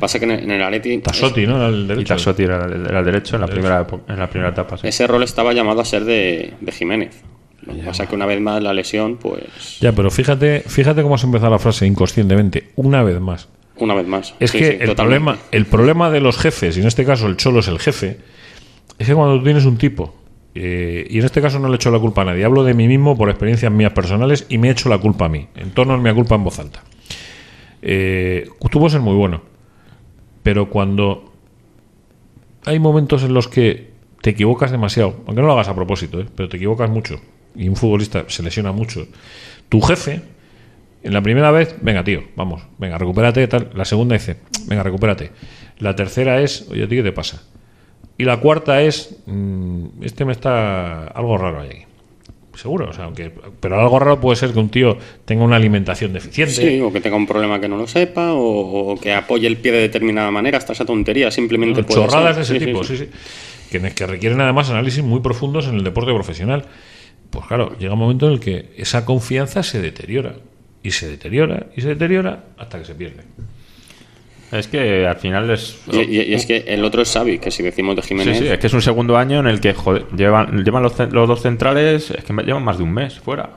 Pasa que en el, en el Atleti Tassotti, ¿no? Era el Y. Tassotti era, el- era el derecho en la primera, en la primera etapa. sí. ese rol estaba llamado a ser de, de Jiménez. Lo que pasa que una vez más la lesión, pues Ya, pero fíjate, fíjate cómo has empezado la frase inconscientemente. Una vez más. Una vez más. Es Sí, que sí, el, totalmente. problema, el problema de los jefes, y en este caso el cholo es el jefe, es que cuando tú tienes un tipo, eh, y en este caso no le echo la culpa a nadie, hablo de mí mismo por experiencias mías personales y me echo la culpa a mí, en torno a mi culpa en voz alta. Eh, tú puedes ser muy bueno, pero cuando hay momentos en los que te equivocas demasiado, aunque no lo hagas a propósito, ¿eh? pero te equivocas mucho, y un futbolista se lesiona mucho, tu jefe en la primera vez, venga, tío, vamos, venga, recupérate, tal. La segunda dice, venga, recupérate. La tercera es, oye, tío, ¿qué te pasa? Y la cuarta es, mm, este me está. Algo raro aquí. Seguro, o sea, aunque. Pero algo raro puede ser que un tío tenga una alimentación deficiente. Sí, o que tenga un problema que no lo sepa, o, o que apoye el pie de determinada manera, hasta esa tontería, simplemente puede chorradas ser. de ese sí, tipo, sí. sí, sí. Que, que requieren además análisis muy profundos en el deporte profesional. Pues claro, llega un momento en el que esa confianza se deteriora. Y se deteriora, y se deteriora hasta que se pierde. Es que al final es... Y, y- y es que el otro es Xavi, que si decimos de Sí, Jiménez, sí, es que es un segundo año en el que joder, llevan, llevan los, los dos centrales, es que llevan más de un mes fuera.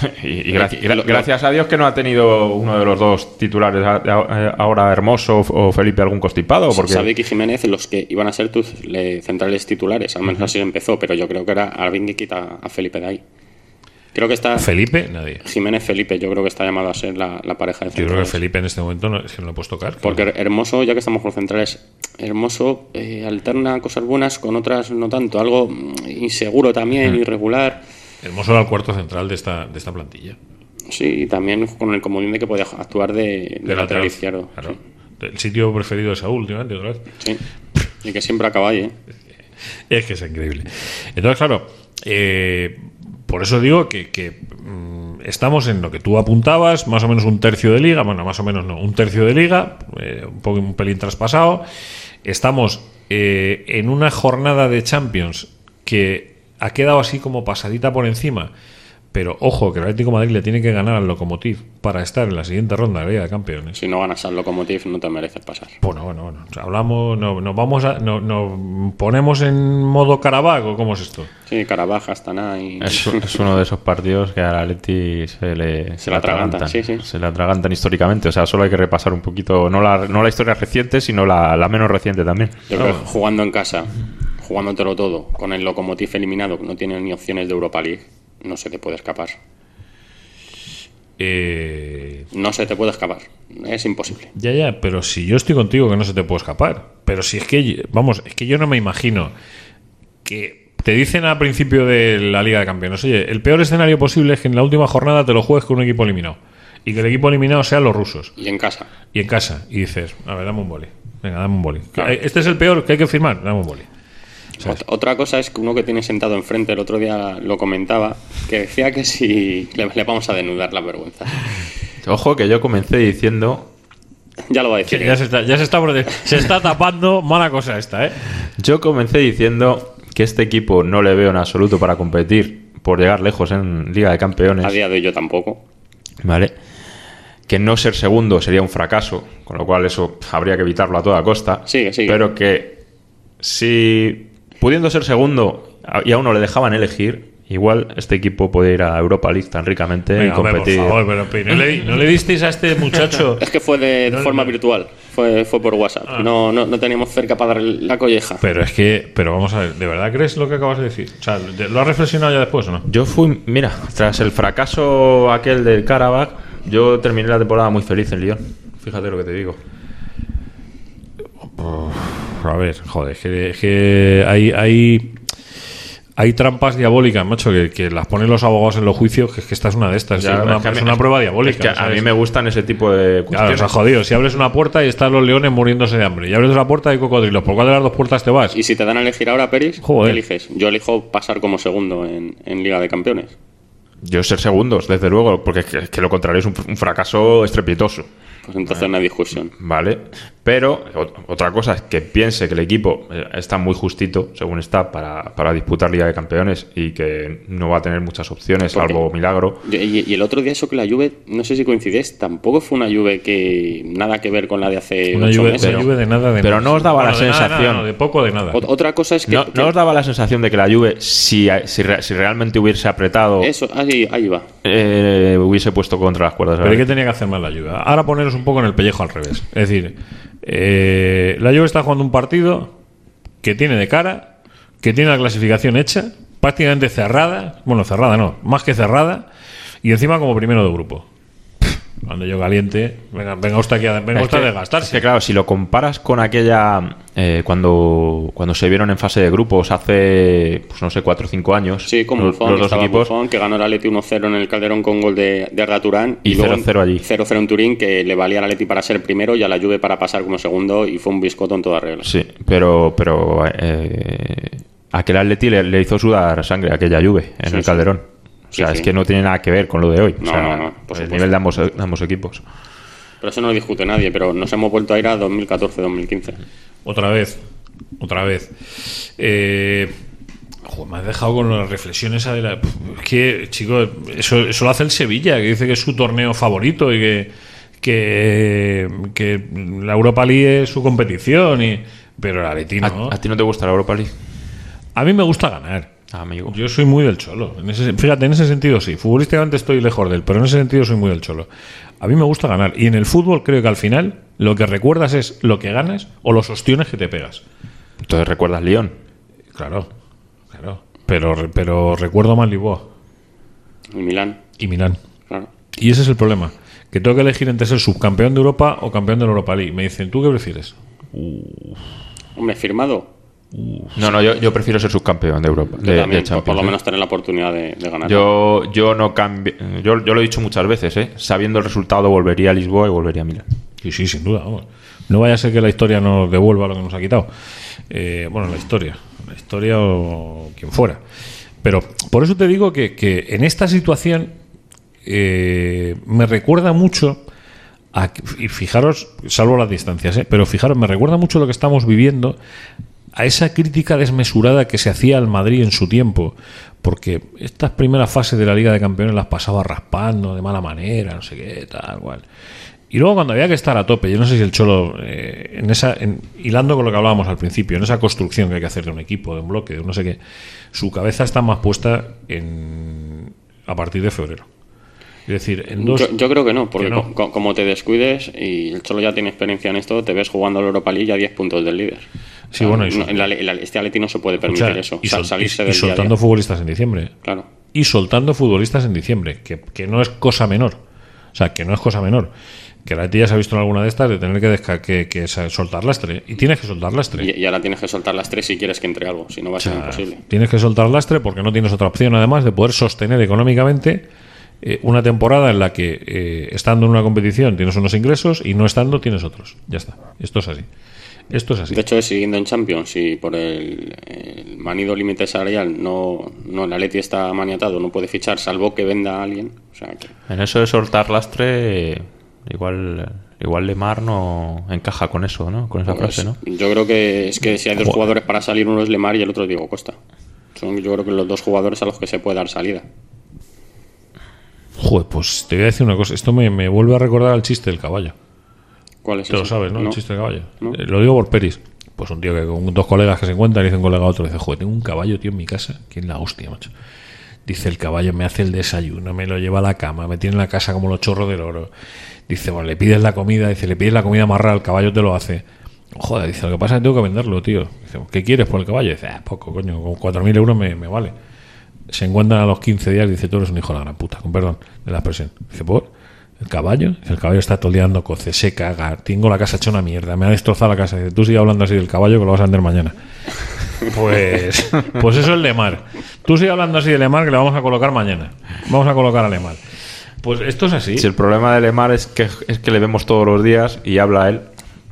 Y, y gra- lo- gracias a Dios que no ha tenido uno de los dos titulares a- ahora Hermoso o Felipe algún constipado. Porque Xavi y Jiménez los que iban a ser tus le- centrales titulares, al menos así empezó, pero yo creo que era alguien que quita a Felipe de ahí. Creo que está Felipe, nadie. Jiménez Felipe, yo creo que está llamado a ser la, la pareja de Yo creo que centrales. Felipe en este momento no, es que no lo puedes tocar. Porque Hermoso, ya que estamos con centrales, Hermoso eh, alterna cosas buenas con otras no tanto. Algo mm, inseguro también, irregular. Hermoso era el cuarto central de esta, de esta plantilla. Sí, y también con el comodín de que podía actuar de, de lateral izquierdo. Claro. El sitio preferido de Saúl últimamente, otra vez. Sí. Sí. Y que siempre acaba ahí, ¿eh? Es que es increíble. Entonces, claro, eh, por eso digo que, mm, estamos en lo que tú apuntabas, más o menos un tercio de liga, bueno, más o menos no, un tercio de liga, eh, un poco un pelín traspasado. Estamos eh, en una jornada de Champions que ha quedado así como pasadita por encima, Pero ojo, que el Atlético de Madrid le tiene que ganar al Lokomotiv para estar en la siguiente ronda de la Liga de Campeones. Si no ganas al Lokomotiv, no te mereces pasar. Bueno, bueno, bueno. O sea, hablamos, no, nos vamos a, no, nos ponemos en modo Carabag o cómo es esto. Sí, Caravaca, Astana y... Es, es uno de esos partidos que al Atleti se le, Se le atragantan, sí, sí. Se le atragantan históricamente. O sea, solo hay que repasar un poquito, no la, no la historia reciente, sino la, la menos reciente también. Yo creo que jugando en casa, jugándotelo todo, con el Lokomotiv eliminado, que no tiene ni opciones de Europa League, no se te puede escapar. Eh, No se te puede escapar. Es imposible. ya, ya, pero si yo estoy contigo que no se te puede escapar. Pero si es que, vamos, es que yo no me imagino que te dicen al principio de la Liga de Campeones, oye, el peor escenario posible es que en la última jornada te lo juegues con un equipo eliminado. Y que el equipo eliminado sean los rusos. Y en casa. Y en casa. Y dices, a ver, dame un boli. Venga, dame un boli. Claro. Este es el peor que hay que firmar. Dame un boli. Ot- Otra cosa es que uno que tiene sentado enfrente, el otro día lo comentaba, que decía que si le, le vamos a denudar la vergüenza. Ojo que yo comencé diciendo Ya lo va a decir. Ya se está, ya se está, se está tapando mala cosa esta, ¿eh? Yo comencé diciendo que este equipo no le veo en absoluto para competir por llegar lejos en Liga de Campeones. A día de hoy yo tampoco. ¿Vale? Que no ser segundo sería un fracaso, con lo cual eso habría que evitarlo a toda costa. Sigue, sigue. Pero que si pudiendo ser segundo y a uno le dejaban elegir, igual este equipo puede ir a Europa League tan ricamente Venga, y hombre, competir. por favor, pero, pero ¿no, le, no le disteis a este muchacho? Es que fue de, No, forma no. virtual. Fue, fue por WhatsApp. Ah. No, no, no teníamos cerca para darle la colleja. Pero es que, pero vamos a ver, ¿de verdad crees lo que acabas de decir? O sea, ¿de- ¿lo has reflexionado ya después o no? Yo fui, mira, tras el fracaso aquel del Karabakh, yo terminé la temporada muy feliz en Lyon. Fíjate lo que te digo. A ver, joder, es que, que hay, hay, hay trampas diabólicas, macho, que, que las ponen los abogados en los juicios, que es que esta es una de estas, Ya, es una, es que a mí- es una prueba diabólica. Es que a mí me gustan ese tipo de Claro, cuestiones. o sea, jodido, si abres una puerta y están los leones muriéndose de hambre, y abres la puerta y hay cocodrilos, ¿por cuál de las dos puertas te vas? Y si te dan a elegir ahora, Peris, Joder. ¿qué eliges? Yo elijo pasar como segundo en, en Liga de Campeones. Yo ser segundos, desde luego, porque es que, es que lo contrario es un, un fracaso estrepitoso. Pues entonces no hay discusión. ¿Vale? Pero ot- otra cosa es que piense que el equipo eh, está muy justito, según está, para, para disputar Liga de Campeones y que no va a tener muchas opciones, salvo milagro. Y, y el otro día eso que la Juve, no sé si coincidís, tampoco fue una Juve que nada que ver con la de hace Una ocho lluvia, meses. una lluvia de nada de pero no os daba la de sensación- nada, no, de poco de nada. Ot- Otra cosa es que, ¿No, que- ¿No os daba la sensación de que la Juve, si, si, si realmente hubiese apretado, eso, ahí, ahí va. eh, hubiese puesto contra las cuerdas? Pero. ¿qué tenía que hacer más la Juve? Ahora poneros un poco en el pellejo al revés. Es decir, eh, la Juve está jugando un partido que tiene de cara, que tiene la clasificación hecha, prácticamente cerrada, bueno, cerrada no, más que cerrada, y encima como primero de grupo. Cuando yo caliente, venga, venga usted aquí a, venga Es usted a desgastarse. es que claro, si lo comparas con aquella eh, cuando, cuando se vieron en fase de grupos hace, pues no sé, cuatro o cinco años, Sí, como los, Buffon, los dos equipos, Buffon, que ganó el Atleti 1-0 en el Calderón con gol de, de Arda Turán. Y luego 0-0 allí. 0-0 en Turín, que le valía al Atleti para ser primero y a la Juve para pasar como segundo, y fue un biscoto en toda regla. Sí, pero, pero eh, aquel Atleti le, le hizo sudar sangre a aquella Juve en Sí, el sí. O sea, Sí, es sí. que no tiene nada que ver con lo de hoy. O No, sea, no, no, por el supuesto. nivel de ambos, de ambos equipos. Pero eso no lo discute nadie, pero nos hemos vuelto a ir a 2014-2015. Otra vez, otra vez. Eh, joder, me has dejado con las reflexiones. de la- Es que, chico, eso, eso lo hace el Sevilla, que dice que es su torneo favorito y que, que, que la Europa League es su competición. Y, pero el Atleti no. ¿A, a ti no te gusta la Europa League? A mí me gusta ganar. Amigo. Yo soy muy del cholo. En ese- fíjate, en ese sentido sí. Futbolísticamente estoy lejos de él, pero en ese sentido soy muy del cholo. A mí me gusta ganar. Y en el fútbol creo que al final lo que recuerdas es lo que ganas o los ostiones que te pegas. Entonces recuerdas Lyon. Claro, claro. Pero, pero recuerdo más Lisboa Y Milán, y Milán. claro. Y ese es el problema. Que tengo que elegir entre ser subcampeón de Europa o campeón de la Europa League. Me dicen, ¿tú qué prefieres? Hombre, firmado. No, no, yo, yo prefiero ser subcampeón de Europa. Yo de, también, de por- lo ¿eh? menos tener la oportunidad de, de ganar. Yo, yo no cambio. Yo, yo lo he dicho muchas veces, ¿eh? Sabiendo el resultado, volvería a Lisboa y volvería a Milán. Sí, sí, sin duda. vamos. No vaya a ser que la historia nos devuelva lo que nos ha quitado. Eh, bueno, la historia. La historia o quien fuera. Pero por eso te digo que, que en esta situación eh, me recuerda mucho. A, y fijaros, salvo las distancias, ¿eh? pero fijaros, me recuerda mucho lo que estamos viviendo a esa crítica desmesurada que se hacía al Madrid en su tiempo porque estas primeras fases de la Liga de Campeones las pasaba raspando de mala manera, no sé qué, tal cual. Y luego cuando había que estar a tope, yo no sé si el Cholo, eh, en esa, en- hilando con lo que hablábamos al principio, en esa construcción que hay que hacer de un equipo, de un bloque, de un no sé qué, su cabeza está más puesta en, a partir de febrero. Es decir, en dos... Yo, yo creo que no, porque Que no. co- co- como te descuides y el Cholo ya tiene experiencia en esto, te ves jugando a la Europa League a 10 puntos del líder. Sí, bueno, y no, sol- en la- en la- este Atleti no se puede permitir Escucha, eso, y, sol- salirse y- y del día a día. soltando futbolistas en diciembre. Claro. y soltando futbolistas en diciembre, que, que no es cosa menor. O sea, que no es cosa menor. Que la ya se ha visto en alguna de estas de tener que, desca- que, que soltar lastre. Y tienes que soltar lastre. Y, y ahora tienes que soltar las tres si quieres que entre algo, si no va a ser imposible. Tienes que soltar lastre porque no tienes otra opción, además, de poder sostener económicamente eh, una temporada en la que, eh, estando en una competición, tienes unos ingresos y no estando, tienes otros. Ya está. Esto es así. Esto es así. De hecho, siguiendo en Champions, si por el, el manido límite salarial no, no el Atleti está maniatado, no puede fichar, salvo que venda a alguien. O sea, que En eso de soltar lastre, igual, igual Lemar no encaja con eso, ¿no? Con esa pues, frase, ¿no? yo creo que es que si hay dos Joder. jugadores para salir, uno es Lemar y el otro es Diego Costa. Son yo creo que los dos jugadores a los que se puede dar salida. Joder, pues te voy a decir una cosa. Esto me, me vuelve a recordar al chiste del caballo. ¿Cuál es Te lo sabes, ¿no? El chiste del caballo. No. Eh, lo digo por Peris. Pues un tío que con dos colegas que se encuentran dice un colega a otro, dice, joder, tengo un caballo, tío, en mi casa. que es la hostia, macho? Dice, el caballo me hace el desayuno, me lo lleva a la cama, me tiene en la casa como los chorros del oro. Dice, bueno, le pides la comida, dice, le pides la comida amarrada, el caballo te lo hace. Joder, dice, lo que pasa es que tengo que venderlo, tío. Dice, ¿qué quieres por el caballo? Dice, ah, poco, coño, con 4.000 euros me, me vale. Se encuentran a los 15 días dice, tú eres un hijo de la gran puta, con perdón de la expresión. Dice, ¿por? ¿El caballo? El caballo está dando coce, se caga, tengo la casa hecha una mierda, me ha destrozado la casa. Dice, tú sigue hablando así del caballo que lo vas a vender mañana. Pues, pues eso es Lemar. Tú sigue hablando así de Lemar que le vamos a colocar mañana. Vamos a colocar a Lemar. Pues esto es así. Si el problema de Lemar es que, es que le vemos todos los días y habla él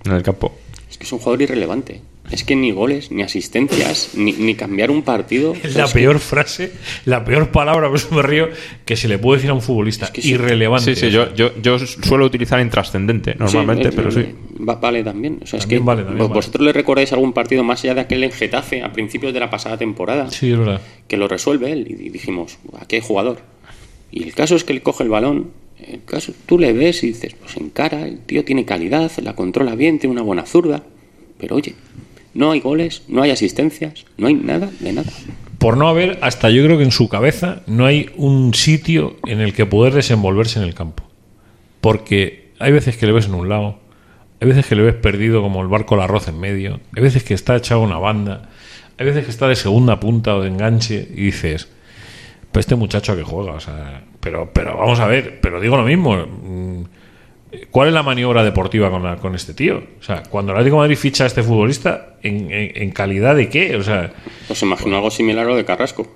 en el campo. Es que es un jugador irrelevante. Es que ni goles, ni asistencias, ni, ni cambiar un partido. Es la es que- peor frase, la peor palabra, por eso me río, que se le puede decir a un futbolista. que sí. Irrelevante. Sí, sí, yo, yo, yo suelo utilizar intrascendente normalmente, pero eh, sí. va- vale también. O sea, es que vale, también vos- vale. vosotros le recordáis algún partido más allá de aquel en Getafe a principios de la pasada temporada Sí, es verdad. que lo resuelve él y dijimos, aquí hay jugador. Y el caso es que él coge el balón, el caso, tú le ves y dices, pues encara, el tío tiene calidad, la controla bien, tiene una buena zurda, pero oye, no hay goles, no hay asistencias, no hay nada de nada. Por no haber, hasta yo creo que en su cabeza no hay un sitio en el que poder desenvolverse en el campo. Porque hay veces que le ves en un lado, hay veces que le ves perdido como el barco al arroz en medio, hay veces que está echado una banda, hay veces que está de segunda punta o de enganche y dices, pero este muchacho a que juega, o sea, pero, pero vamos a ver, pero digo lo mismo. Mm, ¿Cuál es la maniobra deportiva con, la- con este tío? O sea, cuando el Atlético de Madrid ficha a este futbolista, ¿en, en- en calidad de qué? O sea, Pues imagino algo similar a lo de Carrasco.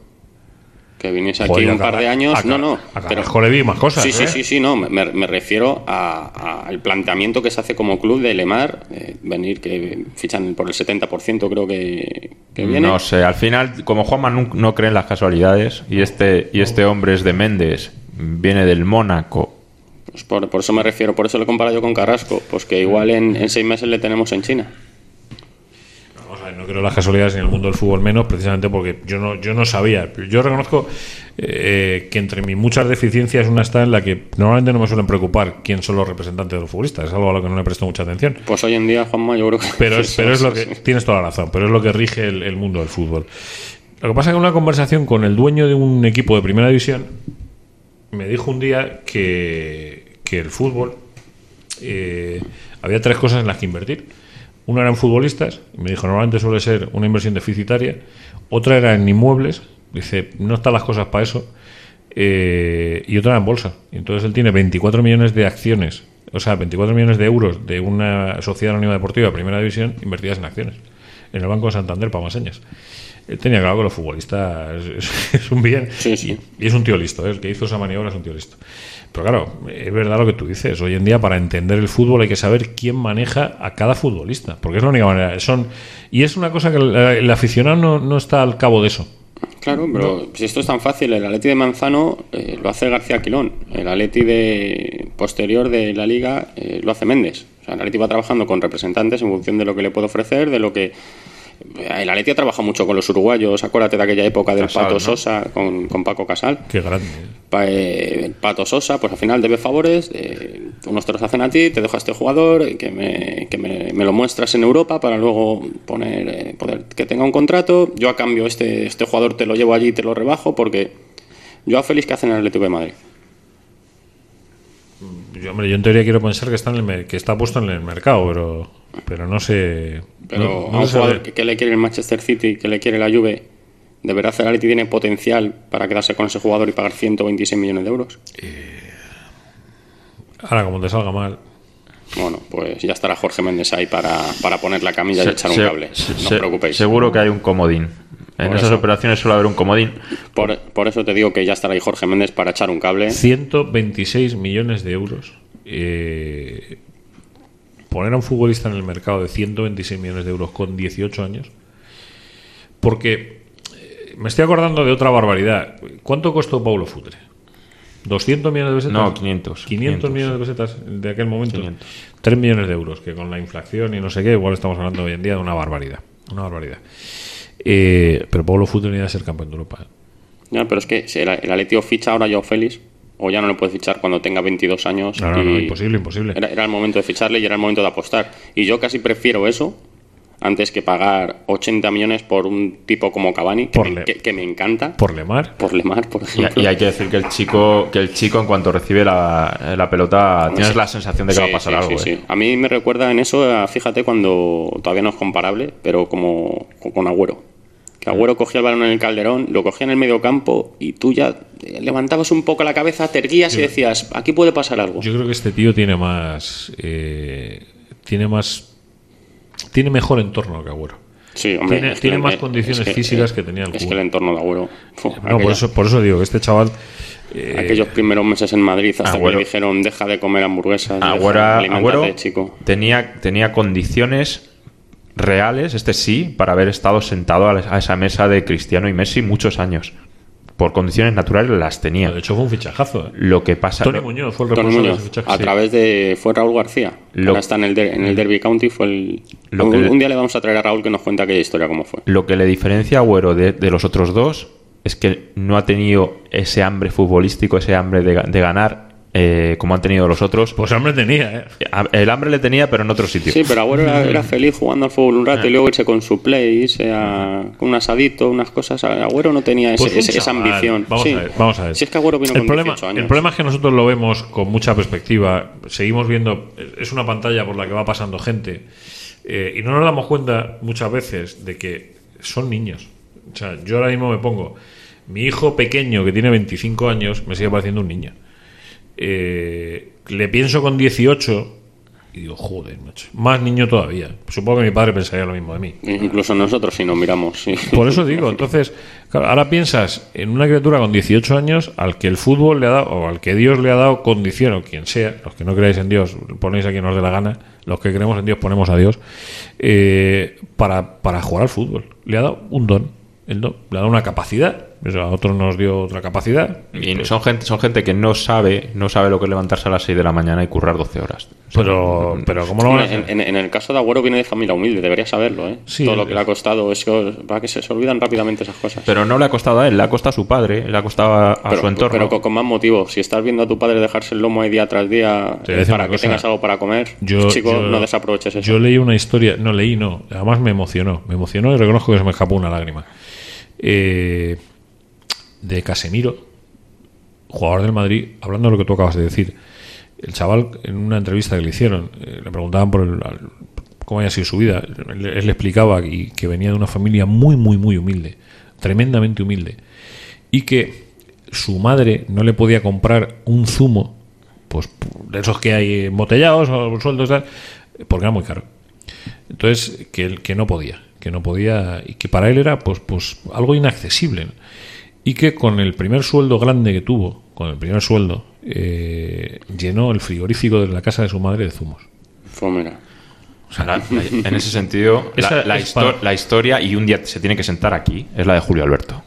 Que viniese aquí un a par de años. a no, no. a Carrasco le vi más cosas, Sí, sí, ¿eh? sí, sí, no. Me, me refiero a- a- al planteamiento que se hace como club de Lemar. eh, venir que fichan por el 70%, creo que, que viene. No sé, al final, como Juanma no, no cree en las casualidades y este, y este hombre es de Méndez, viene del Mónaco. Pues por, por eso me refiero, por eso le comparo yo con Carrasco. Pues que igual en, en seis meses le tenemos en China. Vamos a ver, no creo las casualidades en el mundo del fútbol menos, precisamente porque yo no, yo no sabía. Yo reconozco eh, que entre mis muchas deficiencias una está en la que normalmente no me suelen preocupar quién son los representantes de los futbolistas. Es algo a lo que no le presto mucha atención. Pues hoy en día, Juanma, yo creo que. Pero es, pero es lo que tienes toda la razón, pero es lo que rige el, el mundo del fútbol. Lo que pasa es que en una conversación con el dueño de un equipo de primera división me dijo un día que, el fútbol eh, había tres cosas en las que invertir. Una era en futbolistas, me dijo normalmente suele ser una inversión deficitaria. Otra era en inmuebles, dice no están las cosas para eso. Eh, y otra era en bolsa. Entonces él tiene 24 millones de acciones, o sea, 24 millones de euros de una sociedad anónima deportiva de primera división invertidas en acciones. En el Banco de Santander, para más señas. Él tenía claro que los futbolistas es, es un bien. Sí, sí. Y, y es un tío listo, ¿eh? el que hizo esa maniobra es un tío listo. Pero claro, es verdad lo que tú dices. Hoy en día, para entender el fútbol, hay que saber quién maneja a cada futbolista. Porque es la única manera. Son, y es una cosa que el, el aficionado no, no está al cabo de eso. Claro, pero si esto es tan fácil, el Atleti de Manzano eh, lo hace García Quilón, el Atleti de posterior de la Liga eh, lo hace Méndez. O sea, el Atleti va trabajando con representantes en función de lo que le puede ofrecer, de lo que El Atleti ha trabajado mucho con los uruguayos. Acuérdate de aquella época del Casal, Pato ¿no? Sosa con, con Paco Casal. Qué grande. Pa- eh, el Pato Sosa, pues al final debe favores, eh, unos te los hacen a ti, te dejo a este jugador, que, me, que me, me lo muestras en Europa para luego poner, eh, poder que tenga un contrato. Yo a cambio este, este jugador te lo llevo allí y te lo rebajo porque yo a Félix que hacen en el Atlético de Madrid. Yo, hombre, yo en teoría quiero pensar que está, en el que está puesto en el mercado, pero, pero no sé. Pero no- no a un jugador que, que le quiere el Manchester City, que le quiere la Juve, ¿de verdad el Atleti tiene potencial para quedarse con ese jugador y pagar 126 millones de euros? Ahora, como te salga mal. Bueno, pues ya estará Jorge Méndez ahí para, para poner la camilla y echar un Se- cable. se- no os preocupéis. Seguro que hay un comodín. En Por esas eso. operaciones suele haber un comodín. Por, por eso te digo que ya estará ahí Jorge Méndez para echar un cable. 126 millones de euros. Eh, poner a un futbolista en el mercado de 126 millones de euros con 18 años. Porque eh, me estoy acordando de otra barbaridad. ¿Cuánto costó Paulo Futre? ¿200 millones de pesetas? No, 500. 500 millones de pesetas de aquel momento. 500. 3 millones de euros, que con la inflación y no sé qué, igual estamos hablando hoy en día de una barbaridad. Una barbaridad. Eh, pero Paulo Futre ni a ser campeón de Europa. ¿eh? Ya, pero es que el, el ficha ahora ya Félix, o ya no le puede fichar cuando tenga 22 años. No, no, no, y imposible, imposible. Era, era el momento de ficharle y era el momento de apostar. Y yo casi prefiero eso antes que pagar 80 millones por un tipo como Cavani, que, Por me, Le- que- que me encanta. Por Lemar. Por Lemar, por Y, ejemplo. y hay que decir que el chico, que el chico en cuanto recibe la, la pelota, tienes Sí. la sensación de que Sí, va a pasar sí, algo. sí, ¿eh? sí. A mí me recuerda en eso, fíjate, cuando todavía no es comparable, pero como con Agüero. Que Agüero cogía el balón en el calderón, lo cogía en el medio campo y tú ya eh, levantabas un poco la cabeza, te erguías y decías, aquí puede pasar algo. Yo creo que este tío tiene más. eh, tiene más. Tiene mejor entorno que Agüero. Sí, hombre, Tiene- es el- más es condiciones físicas que tenía el Es Kun. que el entorno de Agüero. fu, No, por eso, por eso digo que este chaval. eh, aquellos primeros meses en Madrid hasta Agüero- que le dijeron deja de comer hamburguesas, Agüero, Agüero chico. tenía, tenía condiciones reales, este sí, para haber estado sentado a la- a esa mesa de Cristiano y Messi muchos años. Por condiciones naturales las tenía. de hecho, fue un fichajazo. ¿eh? Lo que pasa. Tony Muñoz fue el Tony de Muñoz, ese fichaje. a Sí. través de fue Raúl García. Lo- Ahora está en el, en el Derby County fue el Lo un, que le- un día le vamos a traer a Raúl que nos cuente aquella historia cómo fue. Lo que le diferencia a Agüero de, de los otros dos es que no ha tenido ese hambre futbolístico, ese hambre de, de ganar eh, como han tenido los otros. Pues hambre tenía, ¿eh? El hambre le tenía, pero en otro sitio. Sí, pero Agüero era, era feliz jugando al fútbol un Ah. rato y luego irse con su play, irse a, con un asadito, unas cosas. Agüero no tenía ese- Pues ese- esa ambición. Vamos Sí. a ver, vamos a ver. Si es que Agüero vino el con problema, 18 años. El problema es que nosotros lo vemos con mucha perspectiva. Seguimos viendo. Es una pantalla por la que va pasando gente. eh, y no nos damos cuenta muchas veces de que son niños. O sea, yo ahora mismo me pongo. Mi hijo pequeño, que tiene 25 años, me sigue pareciendo un niño. Eh, le pienso con 18 y digo, joder, macho. Más niño todavía. Supongo que mi padre pensaría lo mismo de mí. Incluso nosotros, si nos miramos. sí. Por eso digo, entonces, claro, ahora piensas en una criatura con 18 años al que el fútbol le ha dado, o al que Dios le ha dado condición, o quien sea, los que no creáis en Dios, ponéis a quien os dé la gana, los que creemos en Dios ponemos a Dios, eh, para, para jugar al fútbol. Le ha dado un don, el don, le ha dado una capacidad, o sea, a otros nos dio otra capacidad. Y son gente, son gente que no sabe, no sabe lo que es levantarse a las 6 de la mañana y currar 12 horas. Pero, pero ¿cómo lo van a En, hacer? en- en el caso de Agüero viene de familia humilde, debería saberlo, ¿eh? Sí, Todo lo que le ha costado es que, para que se, se olvidan rápidamente esas cosas. Pero no le ha costado a él, le ha costado a su padre, le ha costado a, a pero, su entorno. pero con, con más motivo. Si estás viendo a tu padre dejarse el lomo ahí día tras día eh, para que cosa. tengas algo para comer, Yo- chico, yo- no desaproveches eso. Yo leí una historia, no leí, no, además me emocionó, me emocionó y reconozco que se me escapó una lágrima. Eh, de Casemiro, jugador del Madrid, hablando de lo que tú acabas de decir. El chaval, en una entrevista que le hicieron, eh, le preguntaban por el- al- cómo había sido su vida. Él, él le explicaba y que venía de una familia muy, muy, muy humilde, tremendamente humilde, y que su madre no le podía comprar un zumo, pues de esos que hay embotellados o sueldos, tal, porque era muy caro. Entonces, que, que no podía, que no podía, y que para él era pues, pues algo inaccesible. Y que con el primer sueldo grande que tuvo, con el primer sueldo, eh, llenó el frigorífico de la casa de su madre de zumos. Mira, O sea, la- la- en ese sentido, la, Esa la es histo- para- la historia, y un día se tiene que sentar aquí, es la de Julio Alberto.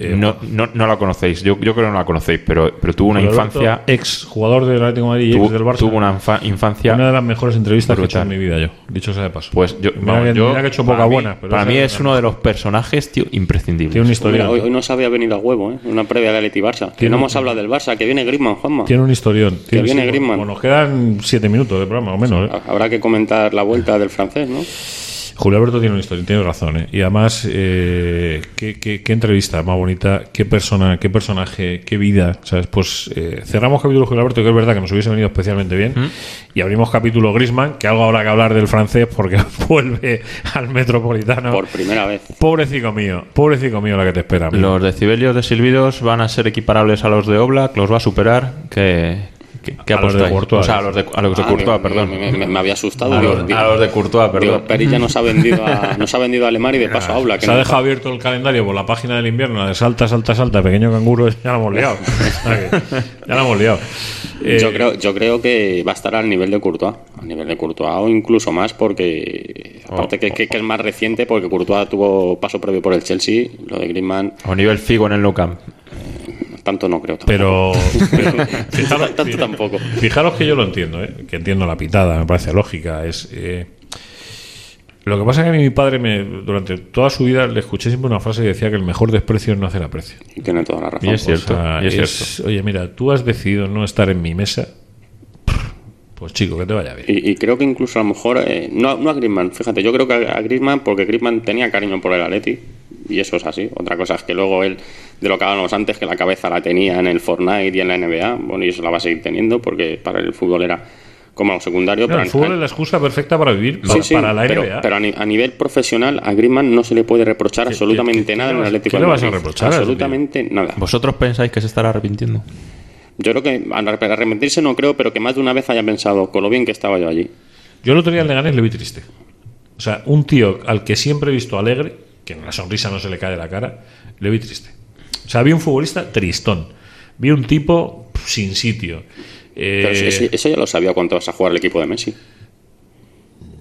Eh, no, no, no la conocéis, yo, yo creo que no la conocéis, pero, pero tuvo una Alberto, infancia. Ex jugador del Atlético de Madrid y ex del Barça. tuvo una infa- infancia. Una de las mejores entrevistas que he hecho en mi vida, yo. Dicho sea de paso. Pues yo, Mira vamos, que- yo- mira que he hecho para poca mí- buena, pero para mí es uno de los personajes, tío, imprescindibles. Tiene una mira, historión. hoy, hoy nos había venido a huevo, ¿eh? Una previa de Atleti Barça. Que no hemos hablado del Barça, que viene Griezmann, Juanma. Tiene un historión. Tiene- viene sí, Griezmann. Bueno, nos quedan siete minutos de programa, o menos. ¿eh? Habrá que comentar la vuelta del francés, ¿no? Julio Alberto tiene una historia, tiene razón. ¿eh? Y además, eh, ¿qué, qué, qué entrevista más bonita, qué persona, qué personaje, qué vida. ¿sabes? Pues eh, cerramos capítulo Julio Alberto, que es verdad que nos hubiese venido especialmente bien. Y abrimos capítulo Grisman, que algo habrá que hablar del francés porque vuelve al metropolitano. Por primera vez. Pobrecito mío, pobrecito mío la que te espera. amigo. Los decibelios de silbidos van a ser equiparables a los de Oblak, los va a superar. ¿Qué, qué, qué A los de? Courtois. O sea, a los de, a los de Ah, Courtois, me- perdón. Me, me- me había asustado. a, digo, los, digo- a los de Courtois, digo, perdón. Perilla nos ha vendido a, nos ha vendido a Lemar y de paso a Aula. que Se ha dejado abierto el calendario por la página del invierno, la de salta, salta, salta, pequeño canguro, ya lo hemos liado. Que ya lo hemos liado. Eh, Yo creo, yo creo que va a estar al nivel de Courtois, al nivel de Courtois o incluso más porque aparte que, que- que es más reciente porque Courtois tuvo paso previo por el Chelsea, lo de Griezmann O nivel Figo en el Nou Camp. Tanto no creo. tampoco. Pero, pero fijaros, Tanto tampoco. fijaros que yo lo entiendo, ¿eh? que entiendo la pitada, me parece lógica. Es eh, Lo que pasa es que a mí mi padre, me, durante toda su vida, le escuché siempre una frase que decía que el mejor desprecio es no hacer aprecio. Y tiene toda la razón. Y es O cierto. sea, y es es, cierto. oye, mira, tú has decidido no estar en mi mesa, pues chico, que te vaya bien. Y, y creo que incluso a lo mejor, eh, no, no a Griezmann, fíjate, yo creo que a, a Griezmann, porque Griezmann tenía cariño por el Atleti, y eso es así. Otra cosa es que luego él, de lo que hablábamos antes, que la cabeza la tenía en el Fortnite y en la NBA, bueno, y eso la va a seguir teniendo, porque para el fútbol era como algo secundario. No, pero el fútbol es la excusa perfecta para vivir, para, Sí, sí, para la NBA. pero a, ni- a nivel profesional a Griezmann no se le puede reprochar absolutamente qué- qué nada en el Atlético qué de le vas a reprochar a? Absolutamente nada. ¿Vosotros pensáis que se estará arrepintiendo? Yo creo que a arrepentirse no creo, pero que más de una vez haya pensado con lo bien que estaba yo allí. Yo el otro día en Leganés le vi triste. O sea, un tío al que siempre he visto alegre, que la sonrisa no se le cae de la cara, le vi triste. O sea, vi un futbolista tristón. Vi un tipo sin sitio. Eh, Pero eso, eso ya lo sabía cuando vas a jugar el equipo de Messi.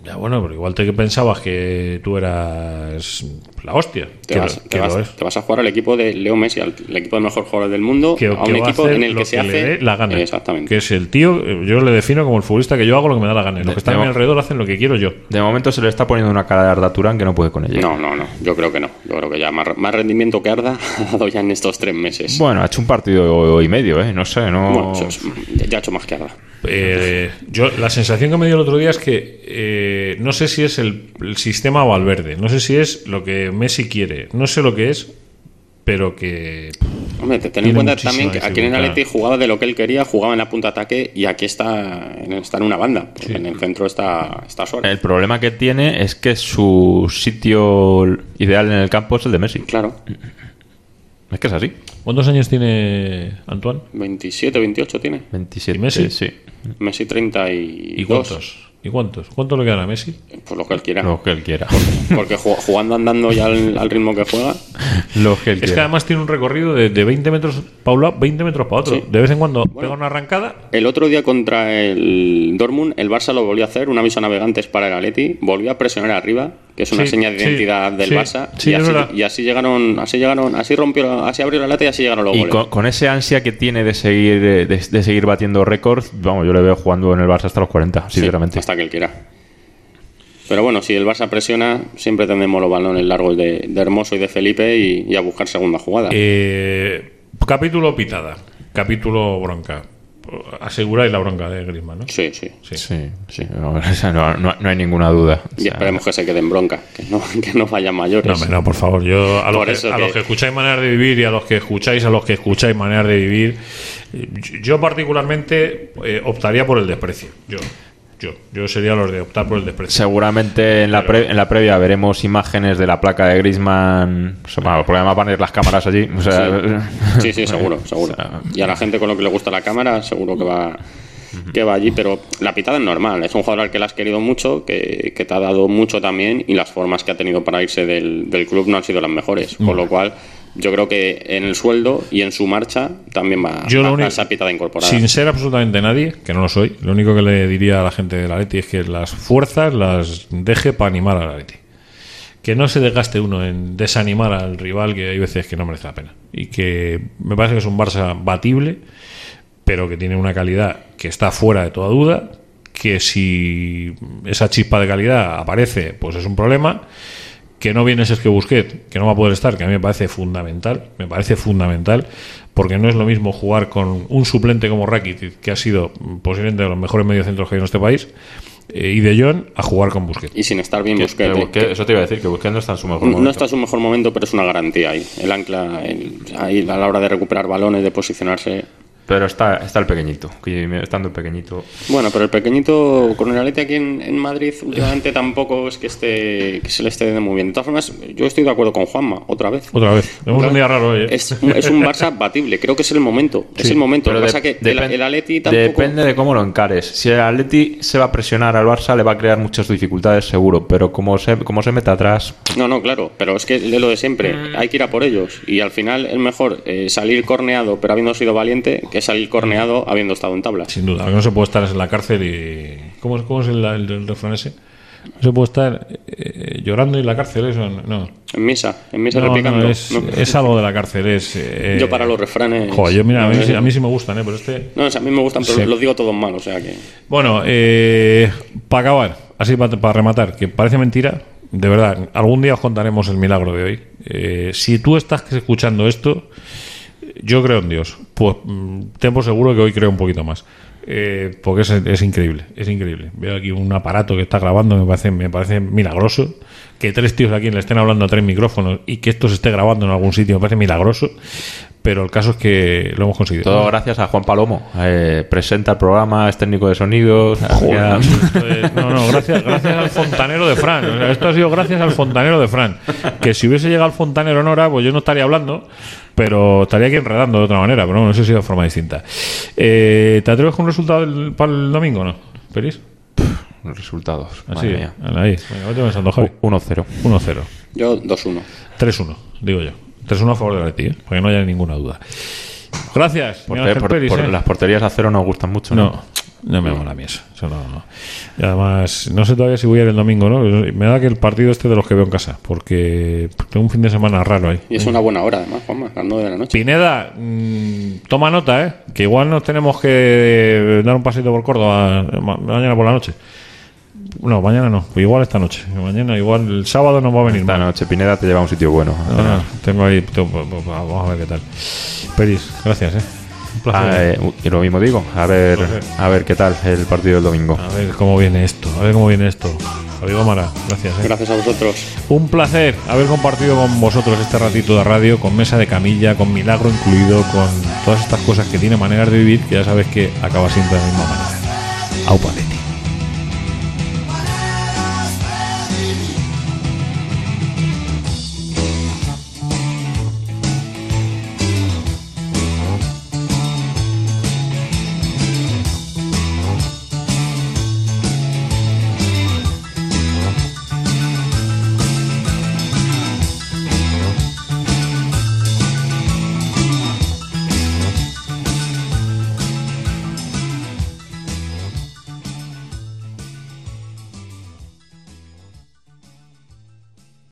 Ya, bueno, pero igual te pensabas que tú eras la hostia. Te, que vas, lo- te que vas- lo es. te vas a jugar al equipo de Leo Messi, al el equipo de mejor jugador del mundo, Que, a un equipo en el que se hace la gana. Exactamente. Que es el tío, eh, yo le defino como el futbolista que yo hago lo que me da la gana. Los que están a mi de- alrededor hacen lo que quiero yo. De momento se le está poniendo una cara de Arda Turán que no puede con ella. No, no, no. Yo creo que no. Yo creo que ya más, más rendimiento que Arda ha dado ya en estos tres meses. Bueno, ha hecho un partido y medio, ¿eh? No sé, no... Bueno, ya ha hecho más que Arda. Eh, yo la sensación que me dio el otro día es que eh, no sé si es el, el sistema Valverde, no sé si es lo que Messi quiere, no sé lo que es, pero que Hombre, te ten en cuenta también que aquí en el. Atleti jugaba de lo que él quería, jugaba en la punta ataque y aquí está en, está en una banda. porque En el centro está, está Suárez. El problema que tiene es que su sitio ideal en el campo es el de Messi. Claro. Es que es así. ¿Cuántos años tiene Antoine? 27, 28 tiene. 27, ¿Y Messi? sí. Messi 32. ¿Y cuántos? ¿Y cuántos? ¿Cuánto le quedan a Messi? Pues lo que él quiera. Lo que él quiera. Porque ju- jugando andando ya al, al ritmo que juega. Lo que él Es que además tiene un recorrido de, de 20 metros para un lado, 20 metros para otro. Sí. De vez en cuando pega una arrancada. El otro día contra el Dortmund, el Barça lo volvió a hacer, un aviso a navegantes para el Atleti, volvió a presionar arriba, que es una Sí, señal de sí, identidad del sí, Barça, sí, y, así, y así llegaron, así llegaron, así rompió, así abrió la lata y así llegaron los Y goles. con, con ese ansia que tiene de seguir de, de seguir batiendo récords, vamos, yo le veo jugando en el Barça hasta los 40, Sí, sinceramente. hasta que él quiera. Pero bueno, si el Barça presiona, siempre tendremos los balones largos de, de Hermoso y de Felipe y, y a buscar segunda jugada. Eh, capítulo pitada, capítulo bronca. Aseguráis la bronca de Griezmann, ¿no? Sí, sí. Sí. Sí, sí, no, o sea, no- no- no hay ninguna duda. O Y esperemos que se queden en bronca, que no, que no vayan mayores. No, hombre, no, por favor. Yo a, los Por que, eso a que- los que escucháis maneras de vivir y a los que escucháis a los que escucháis maneras de vivir, eh, yo particularmente eh, optaría por el desprecio. Yo, yo, yo sería los de optar por el desprecio. Seguramente en la, pre- en la previa veremos imágenes de la placa de Griezmann. O sea, bueno, porque además van a ir las cámaras allí. O sea, Sí, sí, seguro, seguro. O sea, Y a la gente con lo que le gusta la cámara, seguro que va, que va allí. Pero la pitada es normal. Es un jugador al que le has querido mucho, que, que te ha dado mucho también. Y las formas que ha tenido para irse del, del club no han sido las mejores. Con lo cual, yo creo que en el sueldo y en su marcha también va, Yo lo va- único- esa pitada incorporada. Sin ser absolutamente nadie, que no lo soy, lo único que le diría a la gente de la Leti es que las fuerzas las deje para animar a la Leti. que no se desgaste uno en desanimar al rival, que hay veces que no merece la pena. Y que me parece que es un Barça batible, pero que tiene una calidad que está fuera de toda duda, que si esa chispa de calidad aparece, pues es un problema. Que no viene Sergio Busquet, que no va a poder estar, que a mí me parece fundamental, me parece fundamental, porque no es lo mismo jugar con un suplente como Rakitic, que ha sido posiblemente de los mejores mediocentros que hay en este país, eh, y de John a jugar con Busquets. Y sin estar bien Que- Busquets. que eh, Busquets- eso te iba a decir, que Busquets no está en su mejor No momento. está en su mejor momento, pero es una garantía ahí. El ancla, el- ahí a la hora de recuperar balones, de posicionarse. Pero está, está el pequeñito. que estando el pequeñito. Bueno, pero el pequeñito con el Atleti aquí en, en Madrid últimamente tampoco es que esté que se le esté dando muy bien. De todas formas, yo estoy de acuerdo con Juanma, otra vez. Otra vez. Tenemos un día raro hoy. ¿eh? Es, es un Barça batible, creo que es el momento. Es el momento. Lo que de- pasa que el, el Atleti tampoco. Depende de cómo lo encares. Si el Atleti se va a presionar al Barça, le va a crear muchas dificultades, seguro. Pero como se, como se mete atrás, No, no, claro, pero es que es lo de siempre. Hay que ir a por ellos. Y al final es mejor eh, salir corneado, pero habiendo sido valiente, que salir corneado habiendo estado en tabla. Sin duda, que no se puede estar en la cárcel y. ¿Cómo, es- cómo es el, el- el refrán ese? No se puede estar eh, llorando en la cárcel, eso no. En misa, en misa No, replicando. no, es, No. es algo de la cárcel. Es, eh, Yo para los refranes. Joder, yo mira, a mí, eh, a mí sí me gustan, ¿eh? Pero este. No, o sea, a mí me gustan, pero Sí. los digo todos mal, o sea que. Bueno, para acabar, así para rematar, que parece mentira, de verdad, algún día os contaremos el milagro de hoy. Eh, si tú estás escuchando esto, yo creo en Dios. Pues mm, ten por seguro que hoy creo un poquito más. Eh, porque es, es increíble, es increíble. Veo aquí un aparato que está grabando, me parece, me parece milagroso. Que tres tíos aquí le estén hablando a tres micrófonos y que esto se esté grabando en algún sitio me parece milagroso. Pero el caso es que lo hemos conseguido. todo gracias a Juan Palomo. Eh, presenta el programa, es técnico de sonido. Joder, es- no, no, gracias, gracias al fontanero de Fran. O sea, esto ha sido gracias al fontanero de Fran. Que si hubiese llegado el fontanero en hora, pues yo no estaría hablando, pero estaría aquí enredando de otra manera. Pero bueno, eso ha sido de forma distinta. Eh, ¿Te atreves con un resultado del- para el domingo o no? ¿Peris? Los resultados. Así, madre mía. ahí. Venga, vete pensando, Javi. 1-0. 1-0. Yo 2-1. 3-1, digo yo. 3-1 a favor de la Leti, ¿eh? para que no haya ninguna duda. Gracias, Porque Miguel Ángel por- Peris, por ¿eh? las porterías a cero nos gustan mucho. No, No. no me mola a mí eso. Eso no, no. Y además, no sé todavía si voy a ir el domingo, ¿no? Me da que el partido este de los que veo en casa, porque tengo un fin de semana raro ahí. Y es una buena hora, además, Juanma, a las 9 de la noche. Pineda, mm, toma nota, ¿eh? Que igual nos tenemos que dar un pasito por Córdoba ma- mañana por la noche. No, mañana no, igual esta noche. Mañana, igual el sábado nos va a venir Esta mal. noche Pineda te lleva a un sitio bueno. No, no, tengo ahí, tengo- vamos a ver qué tal. Peris, gracias, ¿eh? Un placer. Ah, eh, y lo mismo digo, a ver, a ver qué tal el partido del domingo. A ver cómo viene esto, a ver cómo viene esto. Javier Gómara, gracias. ¿eh? Gracias a vosotros. Un placer haber compartido con vosotros este ratito de radio, con mesa de camilla, con milagro incluido, con todas estas cosas que tiene maneras de vivir que ya sabes que acaba siempre de la misma manera. Aupale.